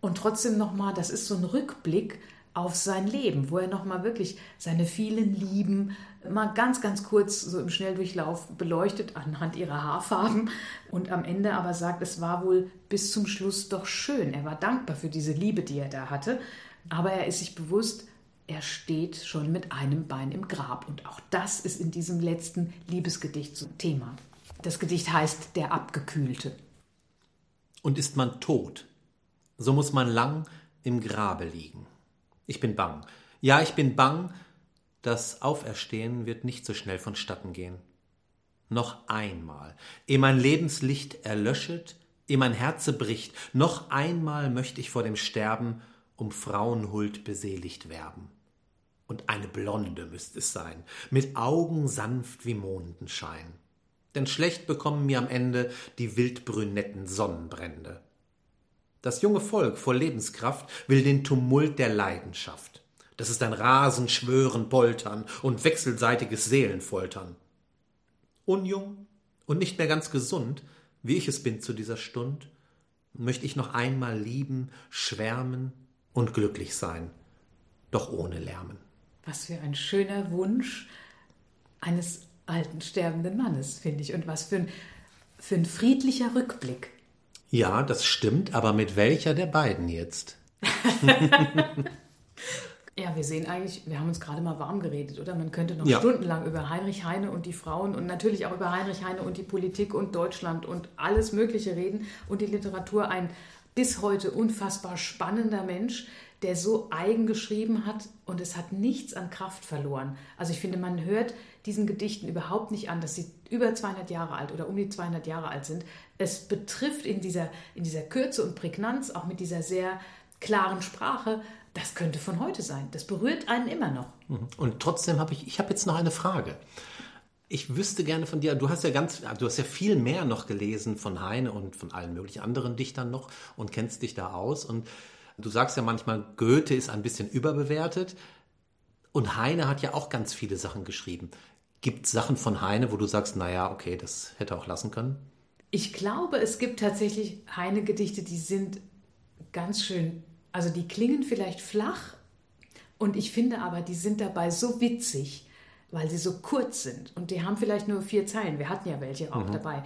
Und trotzdem nochmal, das ist so ein Rückblick auf sein Leben, wo er nochmal wirklich seine vielen Lieben mal ganz, ganz kurz so im Schnelldurchlauf beleuchtet anhand ihrer Haarfarben und am Ende aber sagt, es war wohl bis zum Schluss doch schön. Er war dankbar für diese Liebe, die er da hatte, aber er ist sich bewusst, er steht schon mit einem Bein im Grab und auch das ist in diesem letzten Liebesgedicht zum Thema. Das Gedicht heißt Der Abgekühlte. Und ist man tot, so muss man lang im Grabe liegen. Ich bin bang. Ja, ich bin bang, das Auferstehen wird nicht so schnell vonstatten gehen. Noch einmal, ehe mein Lebenslicht erlöschet, ehe mein Herze bricht, noch einmal möchte ich vor dem Sterben um Frauenhuld beseligt werben. Und eine Blonde müsste es sein, mit Augen sanft wie Mondenschein. Denn schlecht bekommen mir am Ende die wildbrünetten Sonnenbrände. Das junge Volk vor Lebenskraft will den Tumult der Leidenschaft. Das ist ein Rasen, Schwören, Poltern und wechselseitiges Seelenfoltern. Unjung und nicht mehr ganz gesund, wie ich es bin zu dieser Stund, möchte ich noch einmal lieben, schwärmen und glücklich sein, doch ohne Lärmen. Was für ein schöner Wunsch eines alten sterbenden Mannes, finde ich, und was für ein, für ein friedlicher Rückblick. Ja, das stimmt, aber mit welcher der beiden jetzt? ja, wir sehen eigentlich, wir haben uns gerade mal warm geredet, oder? Man könnte noch ja. stundenlang über Heinrich Heine und die Frauen und natürlich auch über Heinrich Heine und die Politik und Deutschland und alles Mögliche reden und die Literatur. Ein bis heute unfassbar spannender Mensch, der so eigen geschrieben hat und es hat nichts an Kraft verloren. Also ich finde, man hört diesen Gedichten überhaupt nicht an, dass sie über 200 Jahre alt oder um die 200 Jahre alt sind. Es betrifft in dieser, in dieser Kürze und Prägnanz, auch mit dieser sehr klaren Sprache, das könnte von heute sein. Das berührt einen immer noch. Mhm. Und trotzdem habe ich, ich habe jetzt noch eine Frage. Ich wüsste gerne von dir, du hast ja ganz, du hast ja viel mehr noch gelesen von Heine und von allen möglichen anderen Dichtern noch und kennst dich da aus. Und du sagst ja manchmal, Goethe ist ein bisschen überbewertet. Und Heine hat ja auch ganz viele Sachen geschrieben. Gibt es Sachen von Heine, wo du sagst, naja, okay, das hätte er auch lassen können? Ich glaube, es gibt tatsächlich Heine-Gedichte, die sind ganz schön, also die klingen vielleicht flach und ich finde aber, die sind dabei so witzig, weil sie so kurz sind und die haben vielleicht nur vier Zeilen. Wir hatten ja welche auch mhm. dabei.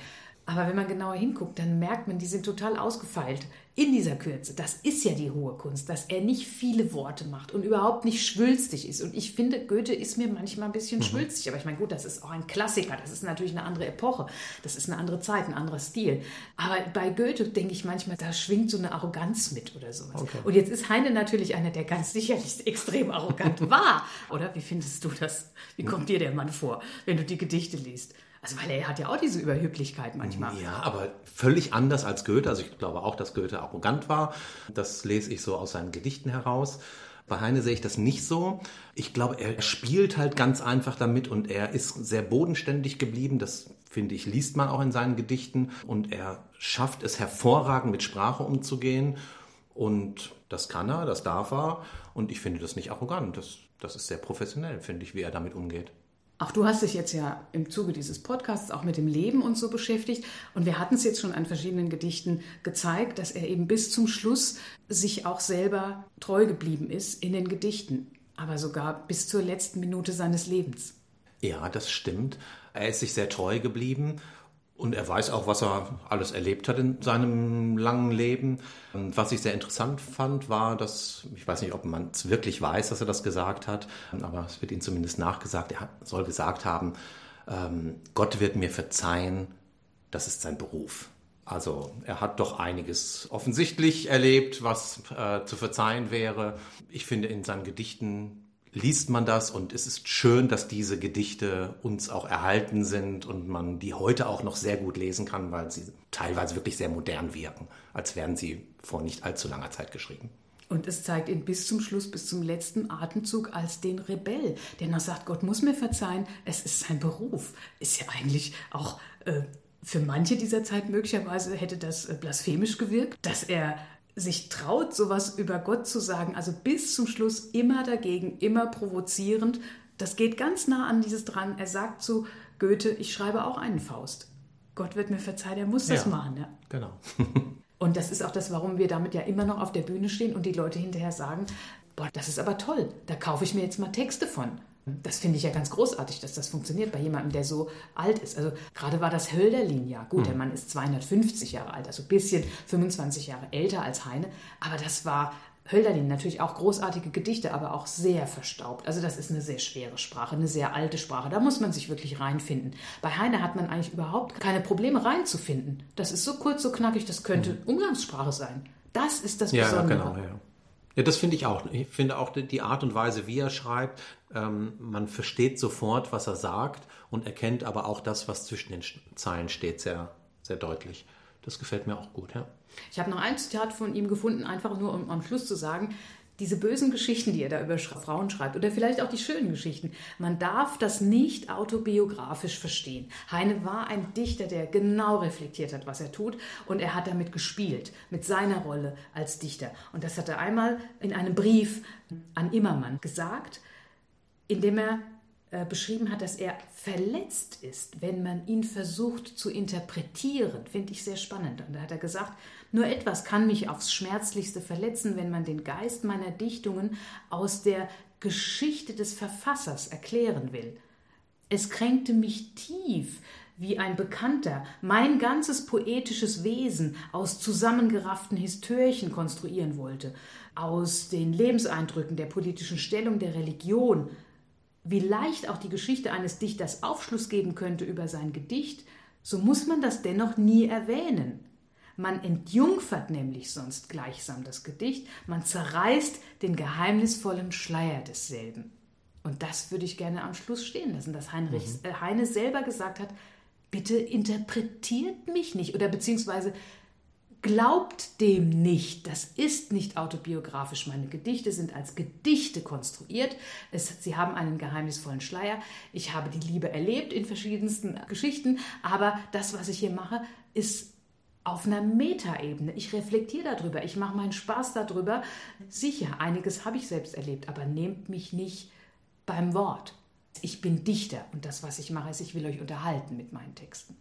Aber wenn man genauer hinguckt, dann merkt man, die sind total ausgefeilt in dieser Kürze, das ist ja die hohe Kunst, dass er nicht viele Worte macht und überhaupt nicht schwülstig ist. Und ich finde, Goethe ist mir manchmal ein bisschen mhm. schwülstig, aber ich meine, gut, das ist auch ein Klassiker, das ist natürlich eine andere Epoche, das ist eine andere Zeit, ein anderer Stil. Aber bei Goethe denke ich manchmal, da schwingt so eine Arroganz mit oder sowas. Okay. Und jetzt ist Heine natürlich einer, der ganz sicherlich extrem arrogant war. Oder wie findest du das? Wie kommt dir der Mann vor, wenn du die Gedichte liest? Also, weil er hat ja auch diese Überheblichkeit manchmal. Ja, aber völlig anders als Goethe. Also, ich glaube auch, dass Goethe arrogant war. Das lese ich so aus seinen Gedichten heraus. Bei Heine sehe ich das nicht so. Ich glaube, er spielt halt ganz einfach damit und er ist sehr bodenständig geblieben. Das finde ich, liest man auch in seinen Gedichten und er schafft es hervorragend mit Sprache umzugehen und das kann er, das darf er und ich finde das nicht arrogant. Das, das ist sehr professionell, finde ich, wie er damit umgeht. Auch du hast dich jetzt ja im Zuge dieses Podcasts auch mit dem Leben und so beschäftigt. Und wir hatten es jetzt schon an verschiedenen Gedichten gezeigt, dass er eben bis zum Schluss sich auch selber treu geblieben ist in den Gedichten, aber sogar bis zur letzten Minute seines Lebens. Ja, das stimmt. Er ist sich sehr treu geblieben und er weiß auch, was er alles erlebt hat in seinem langen Leben. Und was ich sehr interessant fand, war, dass, ich weiß nicht, ob man es wirklich weiß, dass er das gesagt hat, aber es wird ihm zumindest nachgesagt, er soll gesagt haben, ähm, Gott wird mir verzeihen, das ist sein Beruf. Also er hat doch einiges offensichtlich erlebt, was äh, zu verzeihen wäre. Ich finde, in seinen Gedichten liest man das und es ist schön, dass diese Gedichte uns auch erhalten sind und man die heute auch noch sehr gut lesen kann, weil sie teilweise wirklich sehr modern wirken, als wären sie vor nicht allzu langer Zeit geschrieben. Und es zeigt ihn bis zum Schluss, bis zum letzten Atemzug als den Rebell, der noch sagt, Gott muss mir verzeihen, es ist sein Beruf. Ist ja eigentlich auch äh, für manche dieser Zeit möglicherweise hätte das äh, blasphemisch gewirkt, dass er sich traut, sowas über Gott zu sagen, also bis zum Schluss immer dagegen, immer provozierend, das geht ganz nah an dieses dran. Er sagt zu Goethe, ich schreibe auch einen Faust. Gott wird mir verzeihen, er muss das ja, machen. Ja. Genau. und das ist auch das, warum wir damit ja immer noch auf der Bühne stehen und die Leute hinterher sagen, boah, das ist aber toll, da kaufe ich mir jetzt mal Texte von. Das finde ich ja ganz großartig, dass das funktioniert bei jemandem, der so alt ist. Also gerade war das Hölderlin ja. Gut, mhm. der Mann ist 250 Jahre alt, also ein bisschen 25 Jahre älter als Heine. Aber das war Hölderlin natürlich auch großartige Gedichte, aber auch sehr verstaubt. Also das ist eine sehr schwere Sprache, eine sehr alte Sprache. Da muss man sich wirklich reinfinden. Bei Heine hat man eigentlich überhaupt keine Probleme reinzufinden. Das ist so kurz, so knackig, das könnte mhm. Umgangssprache sein. Das ist das Besondere. Ja, genau, ja. Ja, das finde ich auch. Ich finde auch die Art und Weise, wie er schreibt, ähm, man versteht sofort, was er sagt und erkennt aber auch das, was zwischen den Zeilen steht, sehr, sehr deutlich. Das gefällt mir auch gut, ja. Ich habe noch ein Zitat von ihm gefunden, einfach nur um am Schluss zu sagen, diese bösen Geschichten, die er da über Frauen schreibt, oder vielleicht auch die schönen Geschichten, man darf das nicht autobiografisch verstehen. Heine war ein Dichter, der genau reflektiert hat, was er tut, und er hat damit gespielt, mit seiner Rolle als Dichter. Und das hat er einmal in einem Brief an Immermann gesagt, in dem er beschrieben hat, dass er verletzt ist, wenn man ihn versucht zu interpretieren, finde ich sehr spannend. Und da hat er gesagt, nur etwas kann mich aufs Schmerzlichste verletzen, wenn man den Geist meiner Dichtungen aus der Geschichte des Verfassers erklären will. Es kränkte mich tief, wie ein Bekannter mein ganzes poetisches Wesen aus zusammengerafften Histörchen konstruieren wollte, aus den Lebenseindrücken der politischen Stellung der Religion, wie leicht auch die Geschichte eines Dichters Aufschluss geben könnte über sein Gedicht, so muss man das dennoch nie erwähnen. Man entjungfert nämlich sonst gleichsam das Gedicht, man zerreißt den geheimnisvollen Schleier desselben. Und das würde ich gerne am Schluss stehen lassen, dass Heinrich, mhm. äh, Heine selber gesagt hat, bitte interpretiert mich nicht oder beziehungsweise glaubt dem nicht. Das ist nicht autobiografisch. Meine Gedichte sind als Gedichte konstruiert. Es, sie haben einen geheimnisvollen Schleier. Ich habe die Liebe erlebt in verschiedensten Geschichten, aber das, was ich hier mache, ist auf einer Metaebene. Ich reflektiere darüber, ich mache meinen Spaß darüber. Sicher, einiges habe ich selbst erlebt, aber nehmt mich nicht beim Wort. Ich bin Dichter und das, was ich mache, ist, ich will euch unterhalten mit meinen Texten.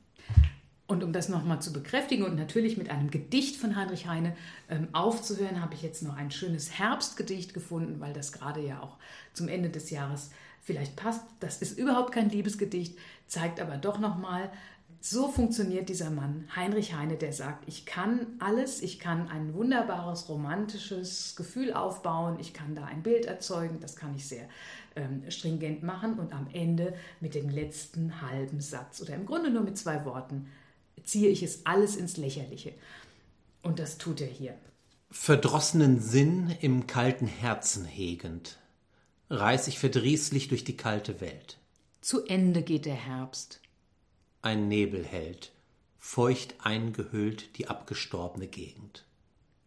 Und um das nochmal zu bekräftigen und natürlich mit einem Gedicht von Heinrich Heine ähm, aufzuhören, habe ich jetzt noch ein schönes Herbstgedicht gefunden, weil das gerade ja auch zum Ende des Jahres vielleicht passt. Das ist überhaupt kein Liebesgedicht, zeigt aber doch nochmal, so funktioniert dieser Mann, Heinrich Heine, der sagt, ich kann alles, ich kann ein wunderbares romantisches Gefühl aufbauen, ich kann da ein Bild erzeugen, das kann ich sehr ähm, stringent machen und am Ende mit dem letzten halben Satz oder im Grunde nur mit zwei Worten ziehe ich es alles ins Lächerliche. Und das tut er hier. Verdrossenen Sinn im kalten Herzen hegend, reiß ich verdrießlich durch die kalte Welt. Zu Ende geht der Herbst ein Nebel hält, feucht eingehüllt die abgestorbene Gegend.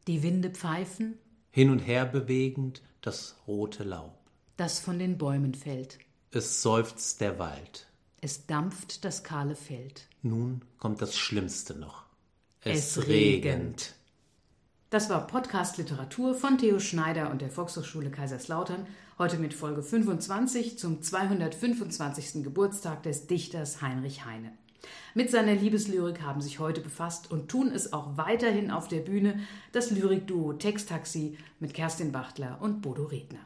Die Winde pfeifen, hin und her bewegend das rote Laub. das von den Bäumen fällt. Es seufzt der Wald. Es dampft das kahle Feld. Nun kommt das Schlimmste noch. Es regnet. Das war Podcast Literatur von Theo Schneider und der Volkshochschule Kaiserslautern. Heute mit Folge 25 zum 225. Geburtstag des Dichters Heinrich Heine. Mit seiner Liebeslyrik haben sich heute befasst und tun es auch weiterhin auf der Bühne das Lyrikduo Texttaxi mit Kerstin Bachtler und Bodo Redner.